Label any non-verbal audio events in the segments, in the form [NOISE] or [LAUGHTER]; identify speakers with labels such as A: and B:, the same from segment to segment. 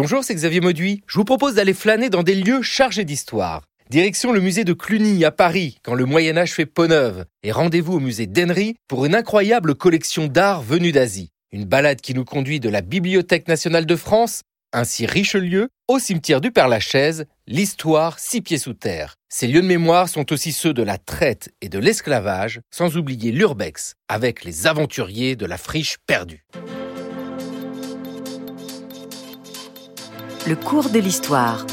A: Bonjour, c'est Xavier Mauduit. Je vous propose d'aller flâner dans des lieux chargés d'histoire. Direction le musée de Cluny à Paris, quand le Moyen Âge fait peau neuve. Et rendez-vous au musée d'Henry pour une incroyable collection d'art venue d'Asie. Une balade qui nous conduit de la Bibliothèque nationale de France, ainsi Richelieu, au cimetière du Père-Lachaise, l'histoire six pieds sous terre. Ces lieux de mémoire sont aussi ceux de la traite et de l'esclavage, sans oublier l'urbex, avec les aventuriers de la friche perdue.
B: Le cours de l'histoire.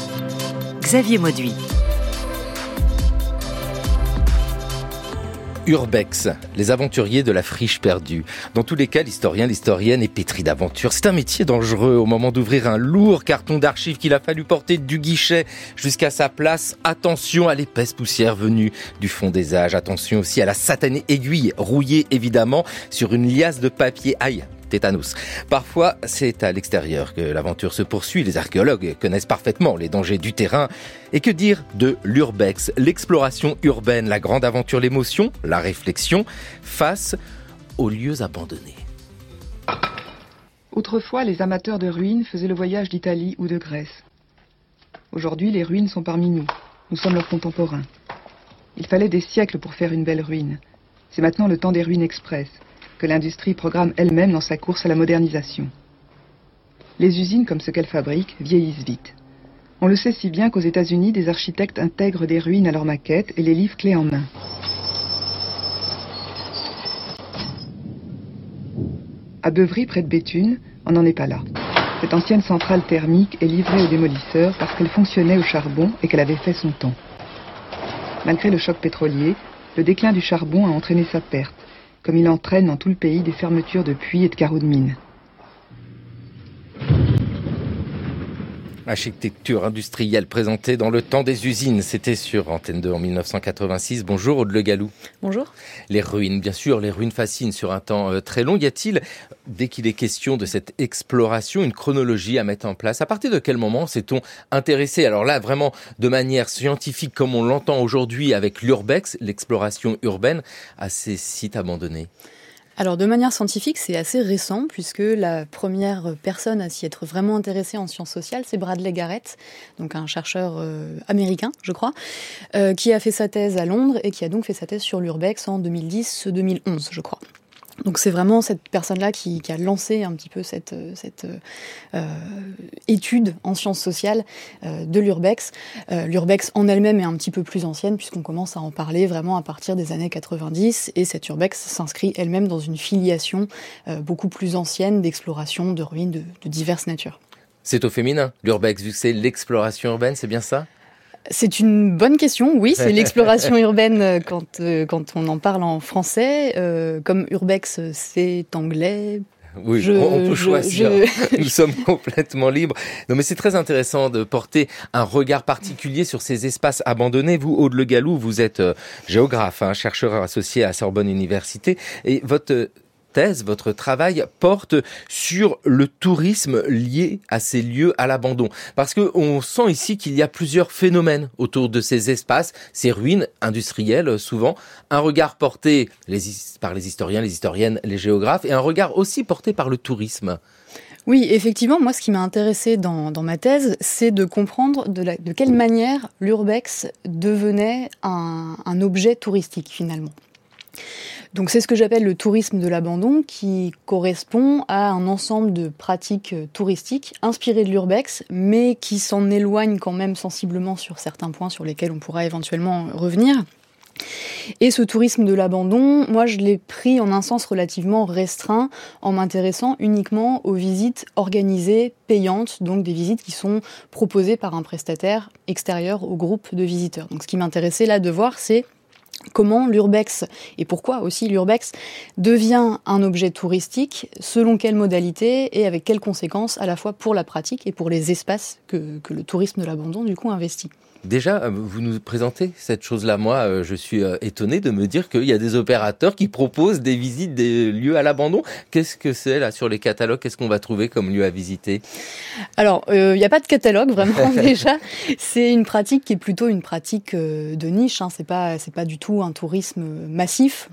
B: Xavier Mauduit.
A: Urbex, les aventuriers de la friche perdue. Dans tous les cas, l'historien, l'historienne est pétri d'aventures. C'est un métier dangereux au moment d'ouvrir un lourd carton d'archives qu'il a fallu porter du guichet jusqu'à sa place. Attention à l'épaisse poussière venue du fond des âges. Attention aussi à la satanée aiguille rouillée évidemment sur une liasse de papier. Aïe, tétanos. Parfois, c'est à l'extérieur que l'aventure se poursuit. Les archéologues connaissent parfaitement les dangers du terrain. Et que dire de l'urbex, l'exploration urbaine, la grande aventure, l'émotion, la réflexion face aux lieux abandonnés.
C: Autrefois, les amateurs de ruines faisaient le voyage d'Italie ou de Grèce. Aujourd'hui, les ruines sont parmi nous. Nous sommes leurs contemporains. Il fallait des siècles pour faire une belle ruine. C'est maintenant le temps des ruines express que l'industrie programme elle-même dans sa course à la modernisation. Les usines, comme ce qu'elles fabriquent, vieillissent vite. On le sait si bien qu'aux États-Unis, des architectes intègrent des ruines à leurs maquettes et les livrent clés en main. À Beuvry, près de Béthune, on n'en est pas là. Cette ancienne centrale thermique est livrée aux démolisseurs parce qu'elle fonctionnait au charbon et qu'elle avait fait son temps. Malgré le choc pétrolier, le déclin du charbon a entraîné sa perte comme il entraîne dans tout le pays des fermetures de puits et de carreaux de mines.
A: Architecture industrielle présentée dans le temps des usines. C'était sur Antenne 2 en 1986. Bonjour Aude Le Gallou.
D: Bonjour.
A: Les ruines, bien sûr, les ruines fascinent sur un temps euh, très long. Y a-t-il, dès qu'il est question de cette exploration, une chronologie à mettre en place? À partir de quel moment s'est-on intéressé Alors là, vraiment de manière scientifique, comme on l'entend aujourd'hui avec l'urbex, l'exploration urbaine, à ces sites abandonnés?
D: Alors de manière scientifique, c'est assez récent puisque la première personne à s'y être vraiment intéressée en sciences sociales, c'est Bradley Garrett, donc un chercheur euh, américain, je crois, euh, qui a fait sa thèse à Londres et qui a donc fait sa thèse sur l'urbex en 2010-2011, je crois. Donc c'est vraiment cette personne-là qui, a lancé un petit peu cette, euh, cette euh, étude en sciences sociales euh, de l'urbex. l'urbex en elle-même est un petit peu plus ancienne puisqu'on commence à en parler vraiment à partir des années 90 et cette urbex s'inscrit elle-même dans une filiation beaucoup plus ancienne d'exploration de ruines de, de diverses natures.
A: C'est au féminin, l'urbex, vu que c'est l'exploration urbaine, c'est bien ça?
D: C'est une bonne question, oui, c'est [LAUGHS] l'exploration urbaine euh, quand, euh, quand on en parle en français. Euh, comme urbex, c'est anglais,
A: oui, on peut choisir. [LAUGHS] Nous sommes complètement libres. Non, mais c'est très intéressant de porter un regard particulier sur ces espaces abandonnés. Vous, Aude Le Gallou, vous êtes géographe, hein, chercheur associé à Sorbonne Université, et votre votre travail porte sur le tourisme lié à ces lieux à l'abandon. Parce qu'on sent ici qu'il y a plusieurs phénomènes autour de ces espaces, ces ruines industrielles souvent, un regard porté par les historiens, les historiennes, les géographes, et un regard aussi porté par le tourisme.
D: Oui, effectivement, moi, ce qui m'a intéressé dans, ma thèse, c'est de comprendre de, quelle manière l'urbex devenait un objet touristique, finalement. Donc c'est ce que j'appelle le tourisme de l'abandon qui correspond à un ensemble de pratiques euh, touristiques inspirées de l'urbex mais qui s'en éloignent quand même sensiblement sur certains points sur lesquels on pourra éventuellement revenir. Et ce tourisme de l'abandon, moi je l'ai pris en un sens relativement restreint en m'intéressant uniquement aux visites organisées, payantes, donc des visites qui sont proposées par un prestataire extérieur au groupe de visiteurs. Donc ce qui m'intéressait là de voir, c'est comment l'urbex et pourquoi aussi l'urbex devient un objet touristique, selon quelles modalités et avec quelles conséquences à la fois pour la pratique et pour les espaces que, que le tourisme de l'abandon du coup investit.
A: Déjà, euh, vous nous présentez cette chose-là. Moi, euh, je suis euh, étonné de me dire qu'il y a des opérateurs qui proposent des visites des lieux à l'abandon. Qu'est-ce que c'est là sur les catalogues? Qu'est-ce qu'on va trouver comme lieu à visiter?
D: Alors, il n'y a pas de catalogue vraiment [LAUGHS] déjà. C'est une pratique qui est plutôt une pratique de niche. Hein. C'est pas, c'est pas du tout un tourisme massif.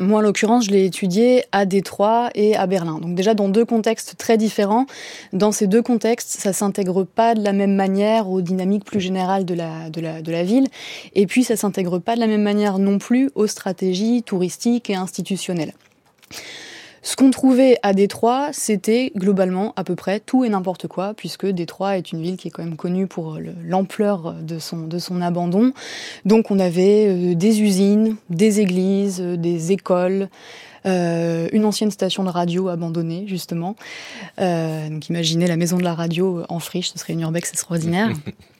D: Moi, en l'occurrence, je l'ai étudié à Détroit et à Berlin. Donc déjà dans deux contextes très différents. Dans ces deux contextes, ça s'intègre pas de la même manière aux dynamiques plus générales de la, ville. Et puis, ça s'intègre pas de la même manière non plus aux stratégies touristiques et institutionnelles. Ce qu'on trouvait à Détroit, c'était globalement à peu près tout et n'importe quoi, puisque Détroit est une ville qui est quand même connue pour l'ampleur de son, de son abandon. Donc on avait euh, des usines, des églises, euh, des écoles, euh, une ancienne station de radio abandonnée, justement. Euh, donc imaginez la maison de la radio en friche, ce serait une urbex extraordinaire. [LAUGHS]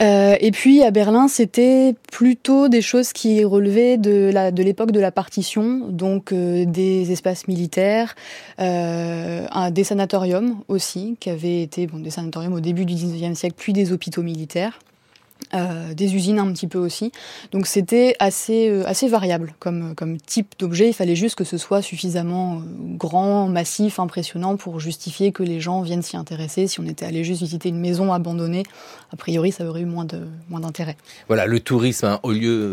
D: Euh, et puis à Berlin, c'était plutôt des choses qui relevaient de la de l'époque de la partition, donc euh, des espaces militaires, euh, un, des sanatoriums aussi, qui avaient été bon, des sanatoriums au début du 19e siècle, puis des hôpitaux militaires. Euh, des usines un petit peu aussi. Donc c'était assez, euh, assez variable comme, comme type d'objet. Il fallait juste que ce soit suffisamment euh, grand, massif, impressionnant pour justifier que les gens viennent s'y intéresser. Si on était allé juste visiter une maison abandonnée, a priori, ça aurait eu moins de moins d'intérêt.
A: Voilà, le tourisme hein,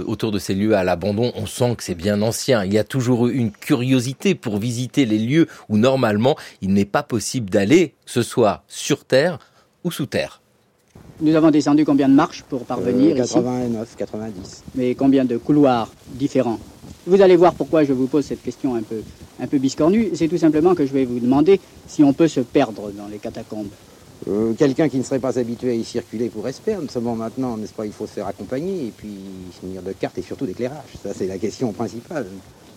A: autour de ces lieux à l'abandon, on sent que c'est bien ancien. Il y a toujours eu une curiosité pour visiter les lieux où normalement il n'est pas possible d'aller, que ce soit sur terre ou sous terre.
E: Nous avons descendu combien de marches pour parvenir
F: euh, 89, ici 90.
E: Mais combien de couloirs différents Vous allez voir pourquoi je vous pose cette question un peu, un peu biscornue. C'est tout simplement que je vais vous demander si on peut se perdre dans les catacombes.
F: Euh, Quelqu'un qui ne serait pas habitué à y circuler pourrait se perdre. Seulement maintenant, n'est-ce pas, il faut se faire accompagner et puis se munir de cartes et surtout d'éclairage. Ça, c'est la question principale.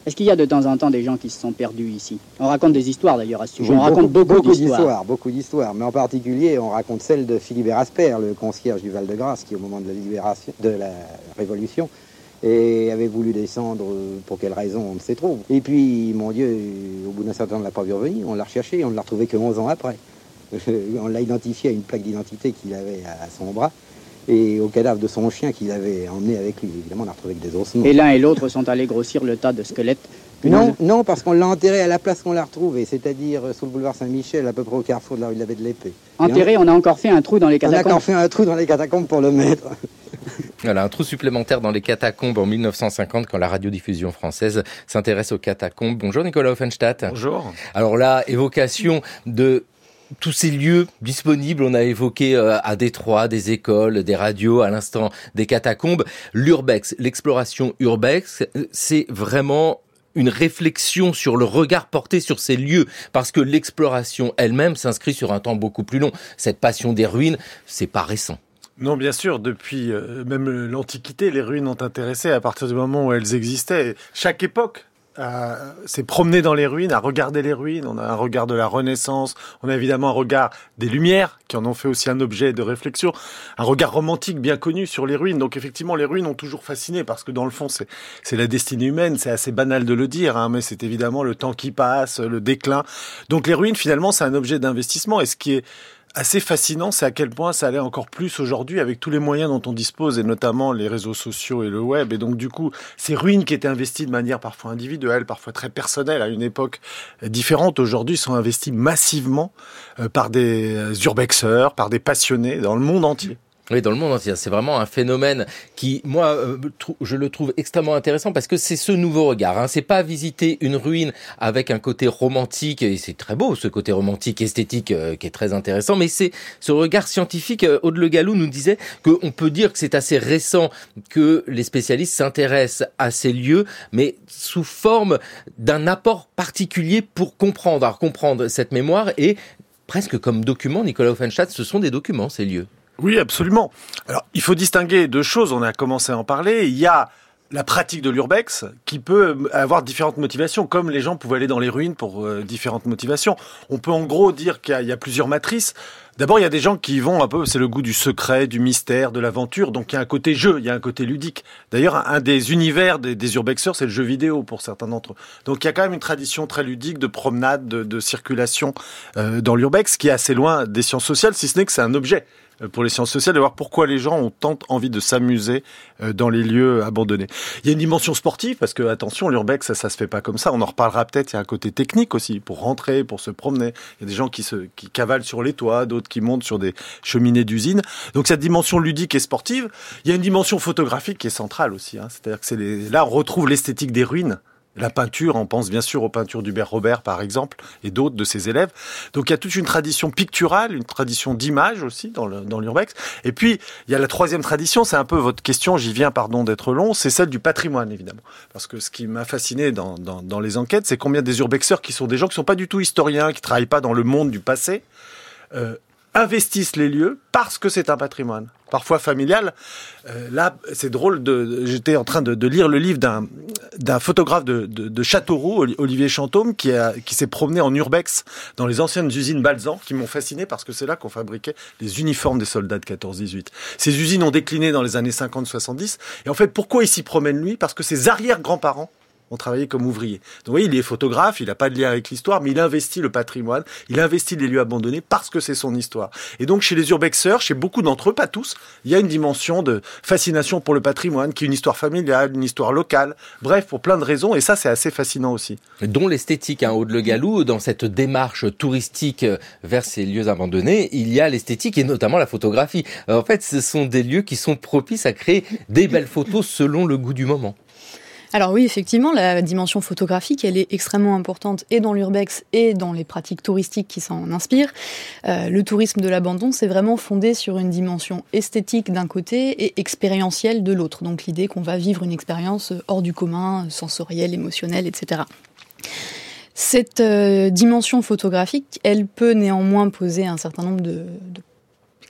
E: Est-ce qu'il y a de temps en temps des gens qui se sont perdus ici On raconte des histoires d'ailleurs à ce sujet.
F: Oui,
E: on raconte beaucoup,
F: beaucoup
E: d'histoires.
F: beaucoup d'histoires. Mais en particulier, on raconte celle de Philibert Asper, le concierge du Val-de-Grâce, qui au moment de la libération, de la Révolution, et avait voulu descendre, euh, pour quelle raison, on ne sait trop. Et puis, mon Dieu, au bout d'un certain temps, on ne l'a pas vu revenir, on l'a recherché, on ne l'a retrouvé que 11 ans après. [LAUGHS] on l'a identifié à une plaque d'identité qu'il avait à son bras et au cadavre de son chien qu'il avait emmené avec lui. Évidemment, on l'a retrouvé avec des ossements.
E: Et l'un et l'autre sont allés grossir le tas de squelettes. que
F: Non, non, parce qu'on l'a enterré à la place qu'on l'a retrouvé, c'est-à-dire euh, sous le boulevard Saint-Michel, à peu près au carrefour de la rue de la Baie de l'Épée.
E: Enterré, on a encore fait un trou dans les
F: On a
E: catacombes.
F: encore fait un trou dans les catacombes pour le mettre. [LAUGHS]
A: Voilà, un trou supplémentaire dans les catacombes en 1950 quand la radiodiffusion française s'intéresse aux catacombes. Bonjour Nicolas Offenstadt.
G: Bonjour.
A: Alors là, évocation de tous ces lieux disponibles, on a évoqué euh, à Détroit des écoles, des radios, à l'instant des catacombes. L'urbex, l'exploration urbex, c'est vraiment une réflexion sur le regard porté sur ces lieux, parce que l'exploration elle-même s'inscrit sur un temps beaucoup plus long. Cette passion des ruines, c'est pas récent.
G: Non, bien sûr, depuis euh, même l'Antiquité, les ruines ont intéressé à partir du moment où elles existaient. Chaque époque euh, s'est promenée dans les ruines, a regardé les ruines. On a un regard de la Renaissance, on a évidemment un regard des Lumières, qui en ont fait aussi un objet de réflexion, un regard romantique bien connu sur les ruines. Donc effectivement, les ruines ont toujours fasciné, parce que dans le fond, c'est c'est la destinée humaine, c'est assez banal de le dire, hein, mais c'est évidemment le temps qui passe, le déclin. Donc les ruines, finalement, c'est un objet d'investissement. Et ce qui est assez fascinant, c'est à quel point ça allait encore plus aujourd'hui avec tous les moyens dont on dispose, et notamment les réseaux sociaux et le web. Et donc, du coup, ces ruines qui étaient investies de manière parfois individuelle, parfois très personnelle, à une époque différente, aujourd'hui sont investies massivement euh, par des euh, urbexeurs, par des passionnés dans le monde entier.
A: Oui, dans le monde entier. C'est vraiment un phénomène qui, moi, euh, je le trouve extrêmement intéressant parce que c'est ce nouveau regard. Hein. C'est pas visiter une ruine avec un côté romantique et c'est très beau ce côté romantique esthétique euh, qui est très intéressant. Mais c'est ce regard scientifique. Euh, Aude Le Gallou nous disait qu'on peut dire que c'est assez récent que les spécialistes s'intéressent à ces lieux, mais sous forme d'un apport particulier pour comprendre, alors comprendre cette mémoire et presque comme document, Nicolas Offenstadt, ce sont des documents ces lieux.
G: Oui, absolument. Alors, il faut distinguer deux choses. On a commencé à en parler. Il y a la pratique de l'urbex qui peut avoir différentes motivations, comme les gens pouvaient aller dans les ruines pour euh, différentes motivations. On peut en gros dire qu'il y, a- plusieurs matrices. D'abord, il y a des gens qui vont un peu, c'est le goût du secret, du mystère, de l'aventure. Donc, il y a un côté jeu, il y a un côté ludique. D'ailleurs, un des univers des, des urbexeurs, c'est le jeu vidéo pour certains d'entre eux. Donc, il y a quand même une tradition très ludique de promenade, de, circulation euh, dans l'urbex, qui est assez loin des sciences sociales, si ce n'est que c'est un objet pour les sciences sociales, de voir pourquoi les gens ont tant envie de s'amuser euh, dans les lieux abandonnés. Il y a une dimension sportive, parce que, attention, l'urbex, ça, ça se fait pas comme ça. On en reparlera peut-être. Il y a un côté technique aussi, pour rentrer, pour se promener. Il y a des gens qui se, qui cavalent sur les toits, d'autres qui montent sur des cheminées d'usines. Donc, cette dimension ludique et sportive. Il y a une dimension photographique qui est centrale aussi. Hein. C'est-à-dire que c'est là, on retrouve l'esthétique des ruines La peinture, on pense bien sûr aux peintures d'Hubert Robert, par exemple, et d'autres de ses élèves. Donc il y a toute une tradition picturale, une tradition d'image aussi dans l'urbex. et puis, il y a la troisième tradition, c'est un peu votre question, j'y viens, pardon d'être long, c'est celle du patrimoine, évidemment. Parce que ce qui m'a fasciné dans, dans, les enquêtes, c'est combien des urbexeurs qui sont des gens qui sont pas du tout historiens, qui travaillent pas dans le monde du passé, euh, investissent les lieux parce que c'est un patrimoine, parfois familial. Euh, là, c'est drôle, de, j'étais en train de, lire le livre d'un, d'un photographe de, de, Châteauroux, Olivier Chantôme, qui, a, qui s'est promené en urbex dans les anciennes usines Balzan, qui m'ont fasciné parce que c'est là qu'on fabriquait les uniformes des soldats de 14-18. Ces usines ont décliné dans les années 50-70. Et en fait, pourquoi il s'y promène lui? Parce que ses arrière-grands-parents ont travaillé comme ouvriers. Donc oui, il est photographe, il n'a pas de lien avec l'histoire, mais il investit le patrimoine, il investit les lieux abandonnés parce que c'est son histoire. Et donc chez les urbexeurs, chez beaucoup d'entre eux, pas tous, il y a une dimension de fascination pour le patrimoine, qui est une histoire familiale, une histoire locale, bref, pour plein de raisons, et ça c'est assez fascinant aussi.
A: Dont l'esthétique, hein, Aude Le Gallou, dans cette démarche touristique vers ces lieux abandonnés, il y a l'esthétique et notamment la photographie. En fait, ce sont des lieux qui sont propices à créer des belles photos selon le goût du moment.
D: Alors oui, effectivement, la dimension photographique, elle est extrêmement importante et dans l'urbex et dans les pratiques touristiques qui s'en inspirent. Euh, le tourisme de l'abandon, c'est vraiment fondé sur une dimension esthétique d'un côté et expérientielle de l'autre. Donc l'idée qu'on va vivre une expérience hors du commun, sensorielle, émotionnelle, etc. Cette euh, dimension photographique, elle peut néanmoins poser un certain nombre de, de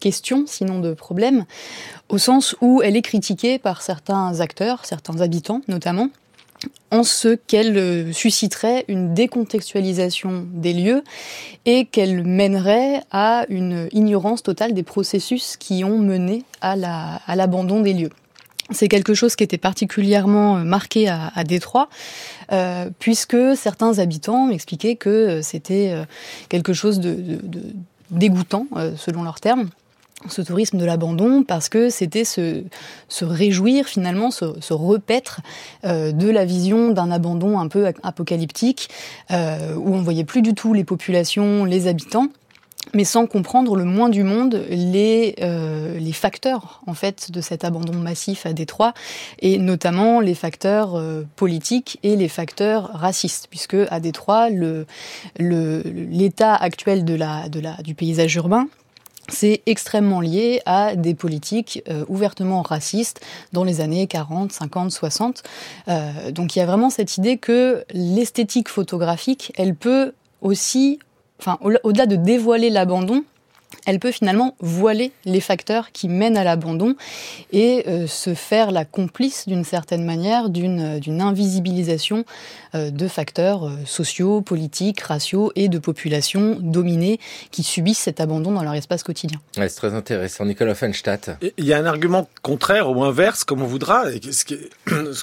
D: question, sinon de problème, au sens où elle est critiquée par certains acteurs, certains habitants notamment, en ce qu'elle euh, susciterait une décontextualisation des lieux et qu'elle mènerait à une ignorance totale des processus qui ont mené à l'abandon des lieux. C'est quelque chose qui était particulièrement euh, marqué à, Détroit, euh, puisque certains habitants m'expliquaient que c'était quelque chose de, dégoûtant, selon leurs termes, ce tourisme de l'abandon parce que c'était se, réjouir finalement, se, se repaître euh, de la vision d'un abandon un peu apocalyptique euh, où on voyait plus du tout les populations, les habitants mais sans comprendre le moins du monde les, euh, facteurs en fait de cet abandon massif à Détroit et notamment les facteurs euh, politiques et les facteurs racistes puisque à Détroit l'état actuel du paysage urbain c'est extrêmement lié à des politiques euh, ouvertement racistes dans les années 40, 50, 60. donc il y a vraiment cette idée que l'esthétique photographique, elle peut aussi, enfin au-delà de dévoiler l'abandon, elle peut finalement voiler les facteurs qui mènent à l'abandon et euh, se faire la complice d'une certaine manière d'une euh, invisibilisation euh, de facteurs sociaux, politiques, raciaux et de populations dominées qui subissent cet abandon dans leur espace quotidien.
A: c'est très intéressant. Nicolas Fenstadt.
G: Il y a un argument contraire ou inverse, comme on voudra. Et [CLEARS THROAT] ce,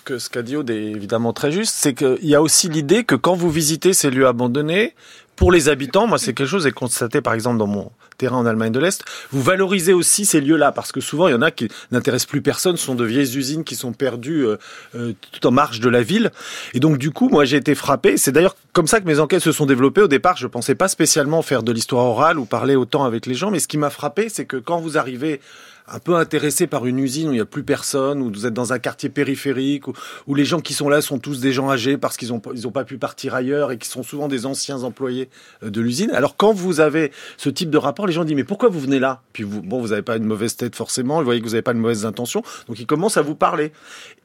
G: que, ce qu'a dit Aude est évidemment très juste, c'est qu'il y a aussi l'idée que quand vous visitez ces lieux abandonnés, pour les habitants, moi c'est quelque chose que j'ai constaté par exemple dans mon terrain en Allemagne de l'Est, vous valorisez aussi ces lieux-là parce que souvent il y en a qui n'intéressent plus personne, ce sont de vieilles usines qui sont perdues euh, euh, tout en marge de la ville. Et donc du coup, moi j'ai été frappé. C'est d'ailleurs comme ça que mes enquêtes se sont développées. Au départ, je pensais pas spécialement faire de l'histoire orale ou parler autant avec les gens, mais ce qui m'a frappé, c'est que quand vous arrivez un peu intéressé par une usine où il n'y a plus personne, où vous êtes dans un quartier périphérique, où, les gens qui sont là sont tous des gens âgés parce qu'ils n'ont ils pas pu partir ailleurs et qui sont souvent des anciens employés euh, de l'usine. Alors quand vous avez ce type de rapport, les gens disent mais pourquoi vous venez là? Puis vous, bon, vous n'avez pas une mauvaise tête forcément, vous voyez que vous n'avez pas de mauvaises intentions, donc ils commencent à vous parler.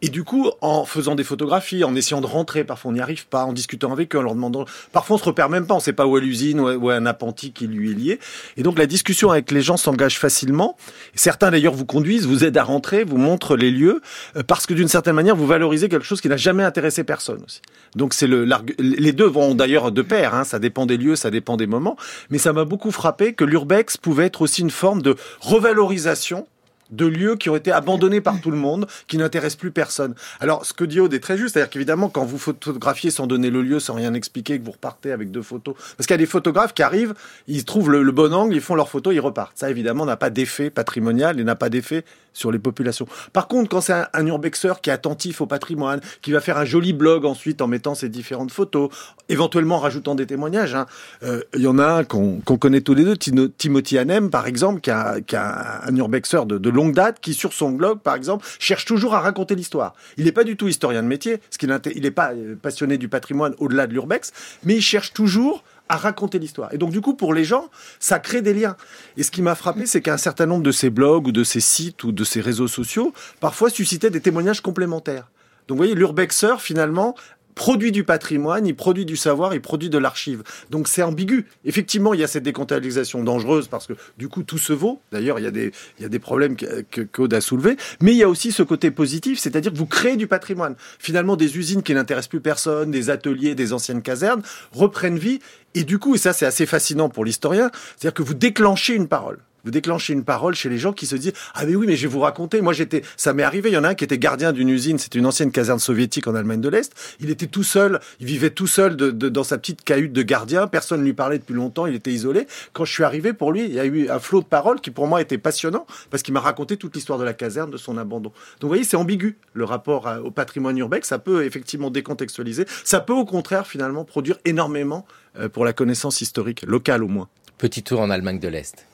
G: Et du coup, en faisant des photographies, en essayant de rentrer, parfois on n'y arrive pas, en discutant avec eux, en leur demandant, parfois on se repère même pas, on sait pas où est l'usine, où est un appentis qui lui est lié. Et donc la discussion avec les gens s'engage facilement. Certains d'ailleurs vous conduisent, vous aident à rentrer, vous montrent les lieux, euh, parce que d'une certaine manière, vous valorisez quelque chose qui n'a jamais intéressé personne aussi. Donc c'est le les deux vont d'ailleurs de pair, hein, ça dépend des lieux, ça dépend des moments, mais ça m'a beaucoup frappé que l'urbex pouvait être aussi une forme de revalorisation de lieux qui ont été abandonnés par tout le monde, qui n'intéressent plus personne. Alors, ce que dit Aude est très juste, c'est-à-dire qu'évidemment, quand vous photographiez sans donner le lieu, sans rien expliquer, que vous repartez avec deux photos, parce qu'il y a des photographes qui arrivent, ils trouvent le, bon angle, ils font leurs photos, ils repartent. Ça, évidemment, n'a pas d'effet patrimonial et n'a pas d'effet sur les populations. Par contre, quand c'est un, urbexeur qui est attentif au patrimoine, qui va faire un joli blog ensuite en mettant ses différentes photos, éventuellement en rajoutant des témoignages, hein, euh, il y en a un qu'on connaît tous les deux, Timothy Hanem, par exemple, qui a un urbexeur de, de longue date qui, sur son blog, par exemple, cherche toujours à raconter l'histoire. Il n'est pas du tout historien de métier, parce qu'il n'est pas euh, passionné du patrimoine au-delà de l'urbex, mais il cherche toujours à raconter l'histoire. Et donc, du coup, pour les gens, ça crée des liens. Et ce qui m'a frappé, c'est qu'un certain nombre de ces blogs ou de ces sites ou de ces réseaux sociaux, parfois suscitaient des témoignages complémentaires. Donc, vous voyez, l'urbexeur, finalement, produit du patrimoine, il produit du savoir, il produit de l'archive. Donc c'est ambigu. Effectivement, il y a cette décontextualisation dangereuse parce que du coup tout se vaut. D'ailleurs, il y a des, il y a des problèmes que Code a soulevés. Mais il y a aussi ce côté positif, c'est-à-dire que vous créez du patrimoine. Finalement, des usines qui n'intéressent plus personne, des ateliers, des anciennes casernes reprennent vie. Et du coup, et ça c'est assez fascinant pour l'historien, c'est-à-dire que vous déclenchez une parole vous déclenchez une parole chez les gens qui se disent ah mais oui mais je vais vous raconter. Moi j'étais ça m'est arrivé il y en a un qui était gardien d'une usine c'était une ancienne caserne soviétique en Allemagne de l'Est. Il était tout seul il vivait tout seul dans sa petite cahute de gardien. Personne ne lui parlait depuis longtemps il était isolé. Quand je suis arrivé pour lui il y a eu un flot de paroles qui pour moi était passionnant parce qu'il m'a raconté toute l'histoire de la caserne de son abandon. Donc vous voyez c'est ambigu le rapport au patrimoine urbex ça peut effectivement décontextualiser. Ça peut au contraire finalement produire énormément euh, pour la connaissance historique locale au moins.
A: Petit tour en Allemagne de l'Est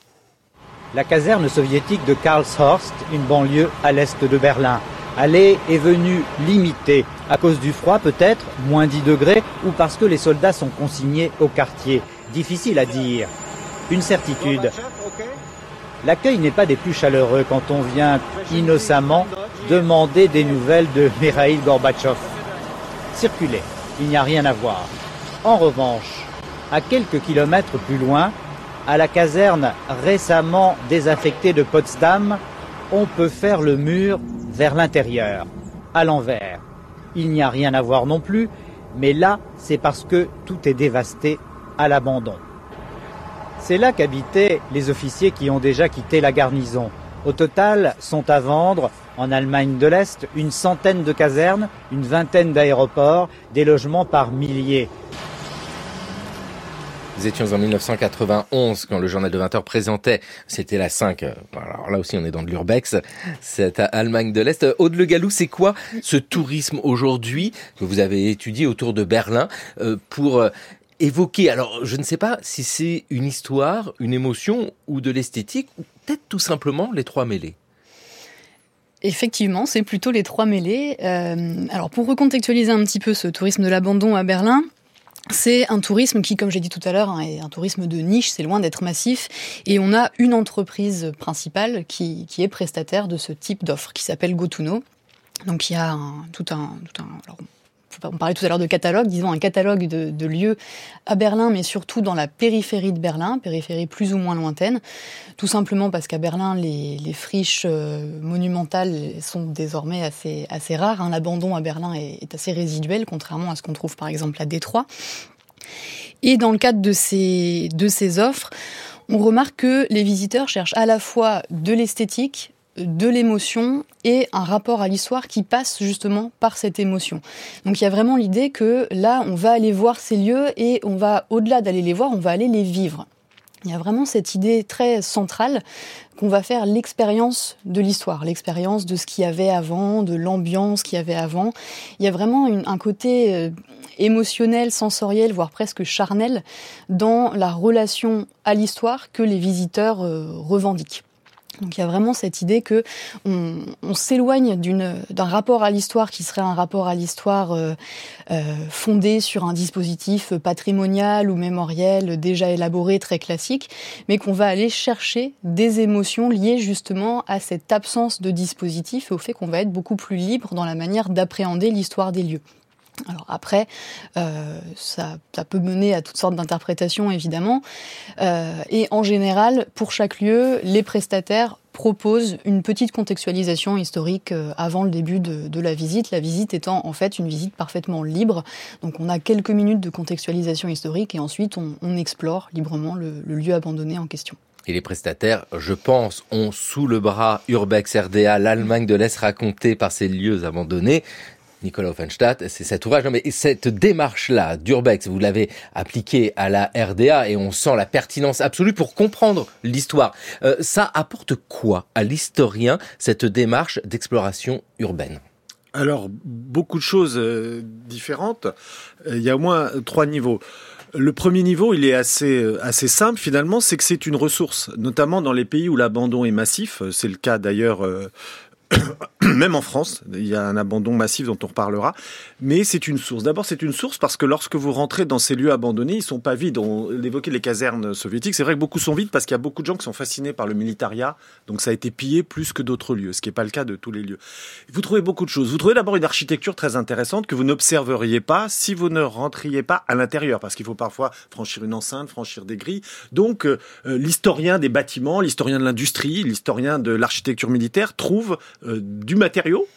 H: la caserne soviétique de Karlshorst, une banlieue à l'est de Berlin. Aller est venue limitée, à cause du froid peut-être, moins 10 degrés, ou parce que les soldats sont consignés au quartier. Difficile à dire. Une certitude. L'accueil n'est pas des plus chaleureux quand on vient innocemment demander des nouvelles de Mikhail Gorbatchev. Circulez, il n'y a rien à voir. En revanche, à quelques kilomètres plus loin, à la caserne récemment désaffectée de Potsdam, on peut faire le mur vers l'intérieur, à l'envers. Il n'y a rien à voir non plus, mais là, c'est parce que tout est dévasté à l'abandon. C'est là qu'habitaient les officiers qui ont déjà quitté la garnison. Au total, sont à vendre, en Allemagne de l'Est, une centaine de casernes, une vingtaine d'aéroports, des logements par milliers.
A: Nous étions en 1991 quand le journal de 20h présentait, c'était la 5, euh, alors là aussi on est dans de l'urbex, cette Allemagne de l'Est. Aude Le Gallou, c'est quoi ce tourisme aujourd'hui que vous avez étudié autour de Berlin euh, pour euh, évoquer, alors je ne sais pas si c'est une histoire, une émotion ou de l'esthétique, ou peut-être tout simplement les trois mêlés
D: Effectivement, c'est plutôt les trois mêlés. alors pour recontextualiser un petit peu ce tourisme de l'abandon à Berlin, c'est un tourisme qui, comme j'ai dit tout à l'heure, hein, est un tourisme de niche, c'est loin d'être massif. Et on a une entreprise principale qui, est prestataire de ce type d'offre, qui s'appelle GoToNo. Donc il y a tout un... Tout un on parlait tout à l'heure de catalogue, disons un catalogue de, lieux à Berlin, mais surtout dans la périphérie de Berlin, périphérie plus ou moins lointaine, tout simplement parce qu'à Berlin, les, friches euh, monumentales sont désormais assez, assez rares. Hein. L'abandon à Berlin est, assez résiduel, contrairement à ce qu'on trouve par exemple à Détroit. Et dans le cadre de ces, de ces offres, on remarque que les visiteurs cherchent à la fois de l'esthétique, de l'émotion et un rapport à l'histoire qui passe justement par cette émotion. Donc il y a vraiment l'idée que là, on va aller voir ces lieux et on va, au-delà d'aller les voir, on va aller les vivre. Il y a vraiment cette idée très centrale qu'on va faire l'expérience de l'histoire, l'expérience de ce qu'il y avait avant, de l'ambiance qu'il y avait avant. Il y a vraiment un côté euh, émotionnel, sensoriel, voire presque charnel dans la relation à l'histoire que les visiteurs euh, revendiquent. Donc il y a vraiment cette idée que on, s'éloigne d'un rapport à l'histoire qui serait un rapport à l'histoire euh, euh, fondé sur un dispositif patrimonial ou mémoriel déjà élaboré, très classique, mais qu'on va aller chercher des émotions liées justement à cette absence de dispositif et au fait qu'on va être beaucoup plus libre dans la manière d'appréhender l'histoire des lieux. Alors après, euh, ça, peut mener à toutes sortes d'interprétations évidemment. Euh, et en général, pour chaque lieu, les prestataires proposent une petite contextualisation historique euh, avant le début de, la visite, la visite étant en fait une visite parfaitement libre. Donc on a quelques minutes de contextualisation historique et ensuite on, explore librement le, le lieu abandonné en question.
A: Et les prestataires, je pense, ont sous le bras Urbex RDA, l'Allemagne de l'Est racontée par ces lieux abandonnés. Nicolas Offenstadt, c'est cet ouvrage. mais cette démarche-là d'Urbex, vous l'avez appliquée à la RDA et on sent la pertinence absolue pour comprendre l'histoire. Euh, ça apporte quoi à l'historien, cette démarche d'exploration urbaine?
G: Alors, beaucoup de choses euh, différentes. Euh, il y a au moins trois niveaux. Le premier niveau, il est assez, assez simple finalement, c'est que c'est une ressource, notamment dans les pays où l'abandon est massif. C'est le cas d'ailleurs [COUGHS] même en France, il y a un abandon massif dont on reparlera, mais c'est une source. D'abord, c'est une source parce que lorsque vous rentrez dans ces lieux abandonnés, ils sont pas vides. On évoquait les casernes soviétiques, c'est vrai que beaucoup sont vides parce qu'il y a beaucoup de gens qui sont fascinés par le militaria, donc ça a été pillé plus que d'autres lieux, ce qui n'est pas le cas de tous les lieux. Vous trouvez beaucoup de choses. Vous trouvez d'abord une architecture très intéressante que vous n'observeriez pas si vous ne rentriez pas à l'intérieur, parce qu'il faut parfois franchir une enceinte, franchir des grilles. Donc, euh, euh, l'historien des bâtiments, l'historien de l'industrie, l'historien de l'architecture militaire trouve du matériau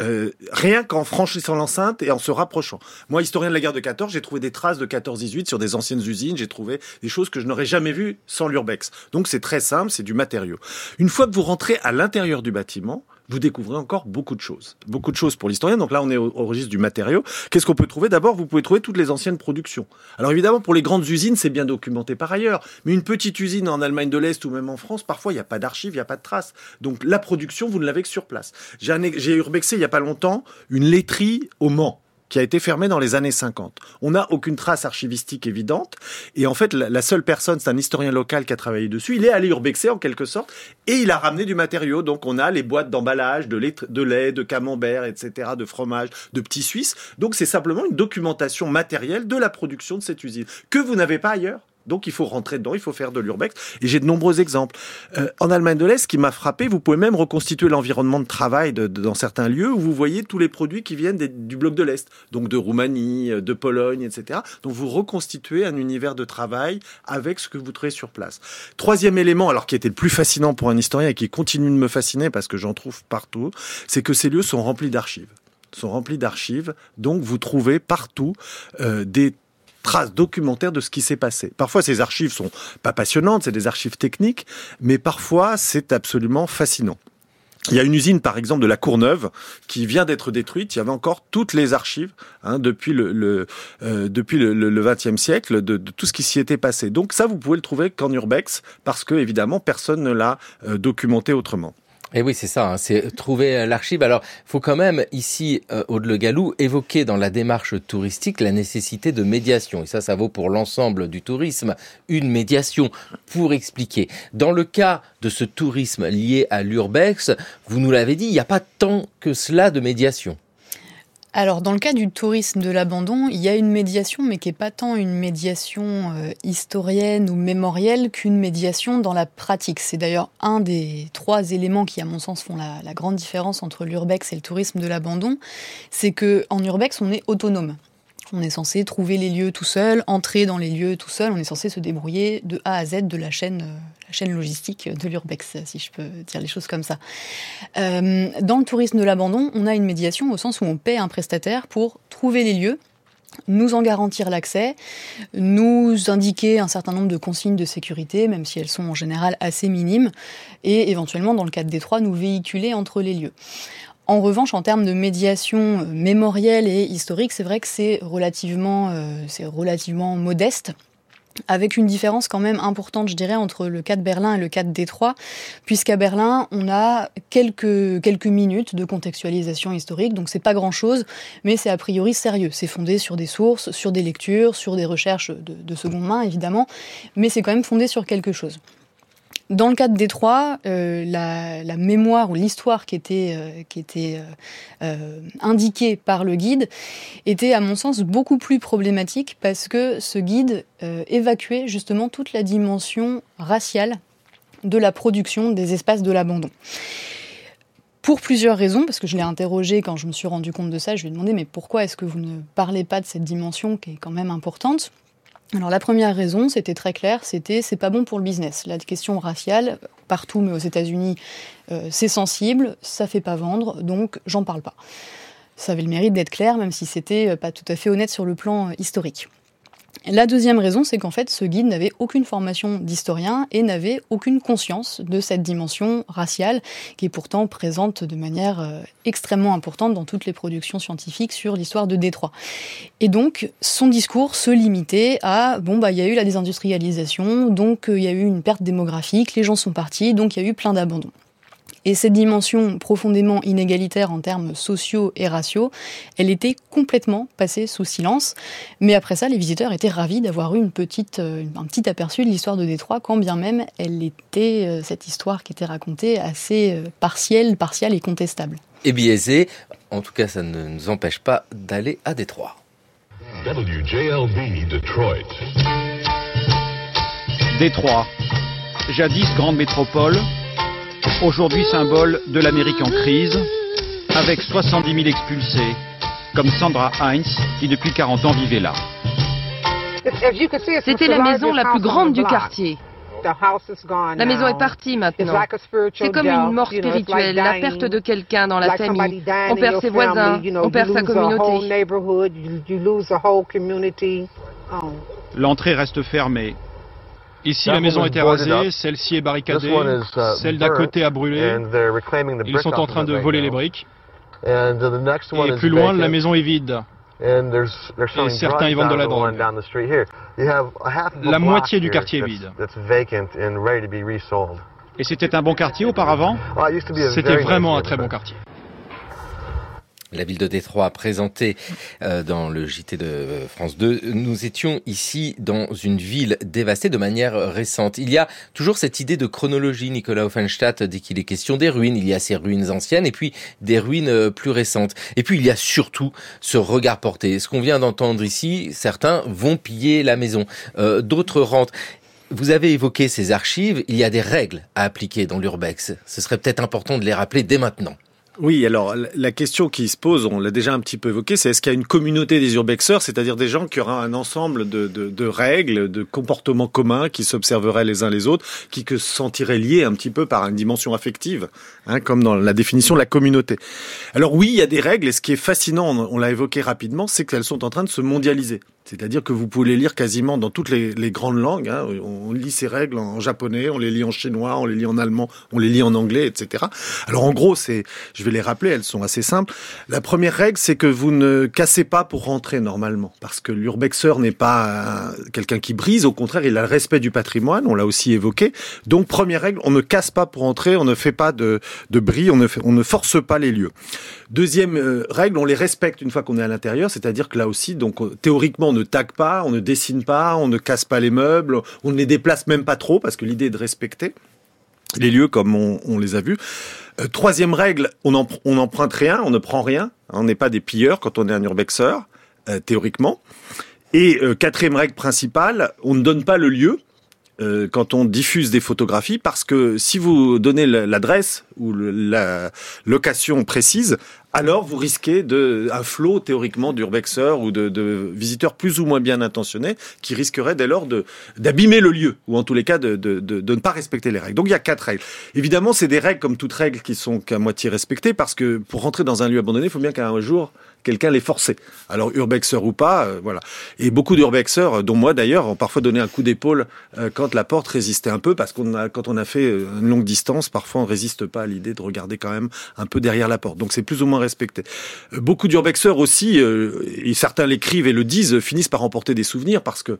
G: euh, rien qu'en franchissant l'enceinte et en se rapprochant. Moi, historien de la guerre de 14, j'ai trouvé des traces de 14-18 sur des anciennes usines, j'ai trouvé des choses que je n'aurais jamais vues sans l'urbex. Donc c'est très simple, c'est du matériau. Une fois que vous rentrez à l'intérieur du bâtiment, vous découvrez encore beaucoup de choses. Beaucoup de choses pour l'historien. Donc là, on est au, registre du matériau. Qu'est-ce qu'on peut trouver? D'abord, vous pouvez trouver toutes les anciennes productions. Alors évidemment, pour les grandes usines, c'est bien documenté par ailleurs. Mais une petite usine en Allemagne de l'Est ou même en France, parfois, il n'y a pas d'archives, il n'y a pas de traces. Donc la production, vous ne l'avez que sur place. J'ai urbexé il n'y a pas longtemps une laiterie au Mans qui a été fermé dans les années 50. On n'a aucune trace archivistique évidente. Et en fait, la, seule personne, c'est un historien local qui a travaillé dessus. Il est allé urbexer en quelque sorte et il a ramené du matériau. Donc on a les boîtes d'emballage, de lait, de lait, de camembert, etc., de fromage, de petits suisses. Donc c'est simplement une documentation matérielle de la production de cette usine que vous n'avez pas ailleurs. Donc il faut rentrer dedans, il faut faire de l'urbex. Et j'ai de nombreux exemples. Euh, en Allemagne de l'Est, ce qui m'a frappé, vous pouvez même reconstituer l'environnement de travail dans certains lieux où vous voyez tous les produits qui viennent du bloc de l'Est, donc de Roumanie, euh, de Pologne, etc. Donc vous reconstituez un univers de travail avec ce que vous trouvez sur place. Troisième élément, alors qui était le plus fascinant pour un historien et qui continue de me fasciner parce que j'en trouve partout, c'est que ces lieux sont remplis d'archives sont remplis d'archives. Donc vous trouvez partout euh, des traces documentaires de ce qui s'est passé. Parfois, ces archives sont pas passionnantes, c'est des archives techniques, mais parfois, c'est absolument fascinant. Il y a une usine, par exemple, de la Courneuve, qui vient d'être détruite. Il y avait encore toutes les archives hein, depuis le, le euh, depuis le, 20e siècle de, de, tout ce qui s'y était passé. Donc ça, vous pouvez le trouver qu'en urbex, parce que évidemment, personne ne l'a euh, documenté autrement.
A: Et eh oui, c'est ça, hein, c'est trouver euh, l'archive. Alors, faut quand même ici, euh, au de Galou, évoquer dans la démarche touristique la nécessité de médiation. Et ça, ça vaut pour l'ensemble du tourisme. Une médiation pour expliquer. Dans le cas de ce tourisme lié à l'urbex, vous nous l'avez dit, il n'y a pas tant que cela de médiation.
D: Alors, dans le cas du tourisme de l'abandon, il y a une médiation, mais qui n'est pas tant une médiation euh, historienne ou mémorielle qu'une médiation dans la pratique. C'est d'ailleurs un des trois éléments qui, à mon sens, font la, la grande différence entre l'urbex et le tourisme de l'abandon. C'est que en urbex, on est autonome. On est censé trouver les lieux tout seul, entrer dans les lieux tout seul. On est censé se débrouiller de A à Z de la chaîne, euh, chaîne logistique de l'urbex, si je peux dire les choses comme ça. Euh, dans le tourisme de l'abandon, on a une médiation au sens où on paie un prestataire pour trouver les lieux, nous en garantir l'accès, nous indiquer un certain nombre de consignes de sécurité, même si elles sont en général assez minimes, et éventuellement, dans le cas de Détroit, nous véhiculer entre les lieux. En revanche, en termes de médiation euh, mémorielle et historique, c'est vrai que c'est relativement, euh, c'est relativement modeste avec une différence quand même importante, je dirais, entre le cas de Berlin et le cas de Détroit, puisqu'à Berlin, on a quelques, quelques minutes de contextualisation historique, donc c'est pas grand-chose, mais c'est a priori sérieux. C'est fondé sur des sources, sur des lectures, sur des recherches de, de seconde main, évidemment, mais c'est quand même fondé sur quelque chose. Dans le cas de Détroit, euh, la, mémoire ou l'histoire qui était, euh, euh, indiquée par le guide était, à mon sens, beaucoup plus problématique parce que ce guide évacuait justement toute la dimension raciale de la production des espaces de l'abandon. Pour plusieurs raisons, parce que je l'ai interrogé quand je me suis rendu compte de ça, je lui ai demandé mais pourquoi est-ce que vous ne parlez pas de cette dimension qui est quand même importante? Alors la première raison, c'était très clair, c'était c'est pas bon pour le business. La question raciale, partout, mais aux États-Unis, euh, c'est sensible, ça fait pas vendre, donc j'en parle pas. Ça avait le mérite d'être clair, même si c'était euh, pas tout à fait honnête sur le plan euh, historique. La deuxième raison, c'est qu'en fait, ce guide n'avait aucune formation d'historien et n'avait aucune conscience de cette dimension raciale qui est pourtant présente de manière euh, extrêmement importante dans toutes les productions scientifiques sur l'histoire de Détroit. Et donc, son discours se limitait à bon bah il y a eu la désindustrialisation, donc euh, il y a eu une perte démographique, les gens sont partis, donc il y a eu plein d'abandons. Et cette dimension profondément inégalitaire en termes sociaux et raciaux, elle était complètement passée sous silence. Mais après ça, les visiteurs étaient ravis d'avoir eu une petite, euh, un petit aperçu de l'histoire de Détroit, quand bien même elle était, euh, cette histoire qui était racontée, assez euh, partielle, partielle et contestable.
A: Et biaisée, en tout cas ça ne nous empêche pas d'aller à Détroit.
I: WJLB Detroit.
J: Détroit, jadis grande métropole, aujourd'hui symbole de l'Amérique en crise, avec 70 000 expulsés, comme Sandra Heinz, qui depuis 40 ans vivait là.
K: C'était la maison la plus grande du quartier. La maison est partie maintenant. C'est comme une mort spirituelle, la perte de quelqu'un dans la famille. On perd ses voisins, on perd sa communauté.
J: L'entrée reste fermée. Ici, la maison été rasée, celle-ci est barricadée,
I: uh,
J: celle d'à côté a brûlé. Ils sont en train de voler les briques. Et plus loin, la maison est vide. Et certains y vendent de la drogue. La moitié du quartier est vide. Et c'était un bon quartier auparavant? C'était vraiment un très bon quartier.
A: La ville de Détroit présentée euh, dans le JT de France 2. Nous étions ici dans une ville dévastée de manière récente. Il y a toujours cette idée de chronologie, Nicolas Offenstadt, dès qu'il est question des ruines. Il y a ces ruines anciennes et puis des ruines euh, plus récentes. Et puis il y a surtout ce regard porté. Ce qu'on vient d'entendre ici, certains vont piller la maison, euh, d'autres rentrent. Vous avez évoqué ces archives, il y a des règles à appliquer dans l'urbex. Ce serait peut-être important de les rappeler dès maintenant.
G: Oui, alors la question qui se pose, on l'a déjà un petit peu évoqué, c'est est-ce qu'il y a une communauté des urbexeurs, c'est-à-dire des gens qui auraient un ensemble de, règles, de comportements communs, qui s'observeraient les uns les autres, qui se sentiraient liés un petit peu par une dimension affective, hein, comme dans la définition de la communauté. Alors oui, il y a des règles, et ce qui est fascinant, on l'a évoqué rapidement, c'est qu'elles sont en train de se mondialiser. C'est-à-dire que vous pouvez les lire quasiment dans toutes les, grandes langues. Hein. On lit ces règles en japonais, on les lit en chinois, on les lit en allemand, on les lit en anglais, etc. Alors en gros, c'est, je vais les rappeler, elles sont assez simples. La première règle, c'est que vous ne cassez pas pour rentrer normalement, parce que l'urbexeur n'est pas quelqu'un qui brise. Au contraire, il a le respect du patrimoine. On l'a aussi évoqué. Donc première règle, on ne casse pas pour entrer, on ne fait pas de, de bris, on ne, on ne force pas les lieux. Deuxième euh, règle, on les respecte une fois qu'on est à l'intérieur, c'est-à-dire que là aussi, donc euh, théoriquement, ne tague pas, on ne dessine pas, on ne casse pas les meubles, on ne les déplace même pas trop, parce que l'idée est de respecter les lieux comme on, les a vus. Euh, troisième règle, on n'emprunte rien, on ne prend rien, on n'est pas des pilleurs quand on est un urbexeur, théoriquement. Et quatrième règle principale, on ne donne pas le lieu, euh, quand on diffuse des photographies parce que si vous donnez l'adresse ou la location précise, alors vous risquez de, un flot théoriquement d'urbexeurs ou de, de, visiteurs plus ou moins bien intentionnés qui risqueraient dès lors d'abîmer le lieu ou en tous les cas de, de, ne pas respecter les règles. Donc il y a quatre règles. Évidemment, c'est des règles comme toutes règles qui sont qu'à moitié respectées parce que pour rentrer dans un lieu abandonné, il faut bien qu'un jour quelqu'un les forçait. Alors urbexeur ou pas, euh, voilà. Et beaucoup d'urbexeurs, euh, dont moi d'ailleurs, ont parfois donné un coup d'épaule euh, quand la porte résistait un peu, parce qu'on a, quand on a fait une longue distance, parfois on résiste pas à l'idée de regarder quand même un peu derrière la porte. Donc c'est plus ou moins respecté. beaucoup d'urbexeurs aussi, et certains l'écrivent et le disent, finissent par emporter des souvenirs parce que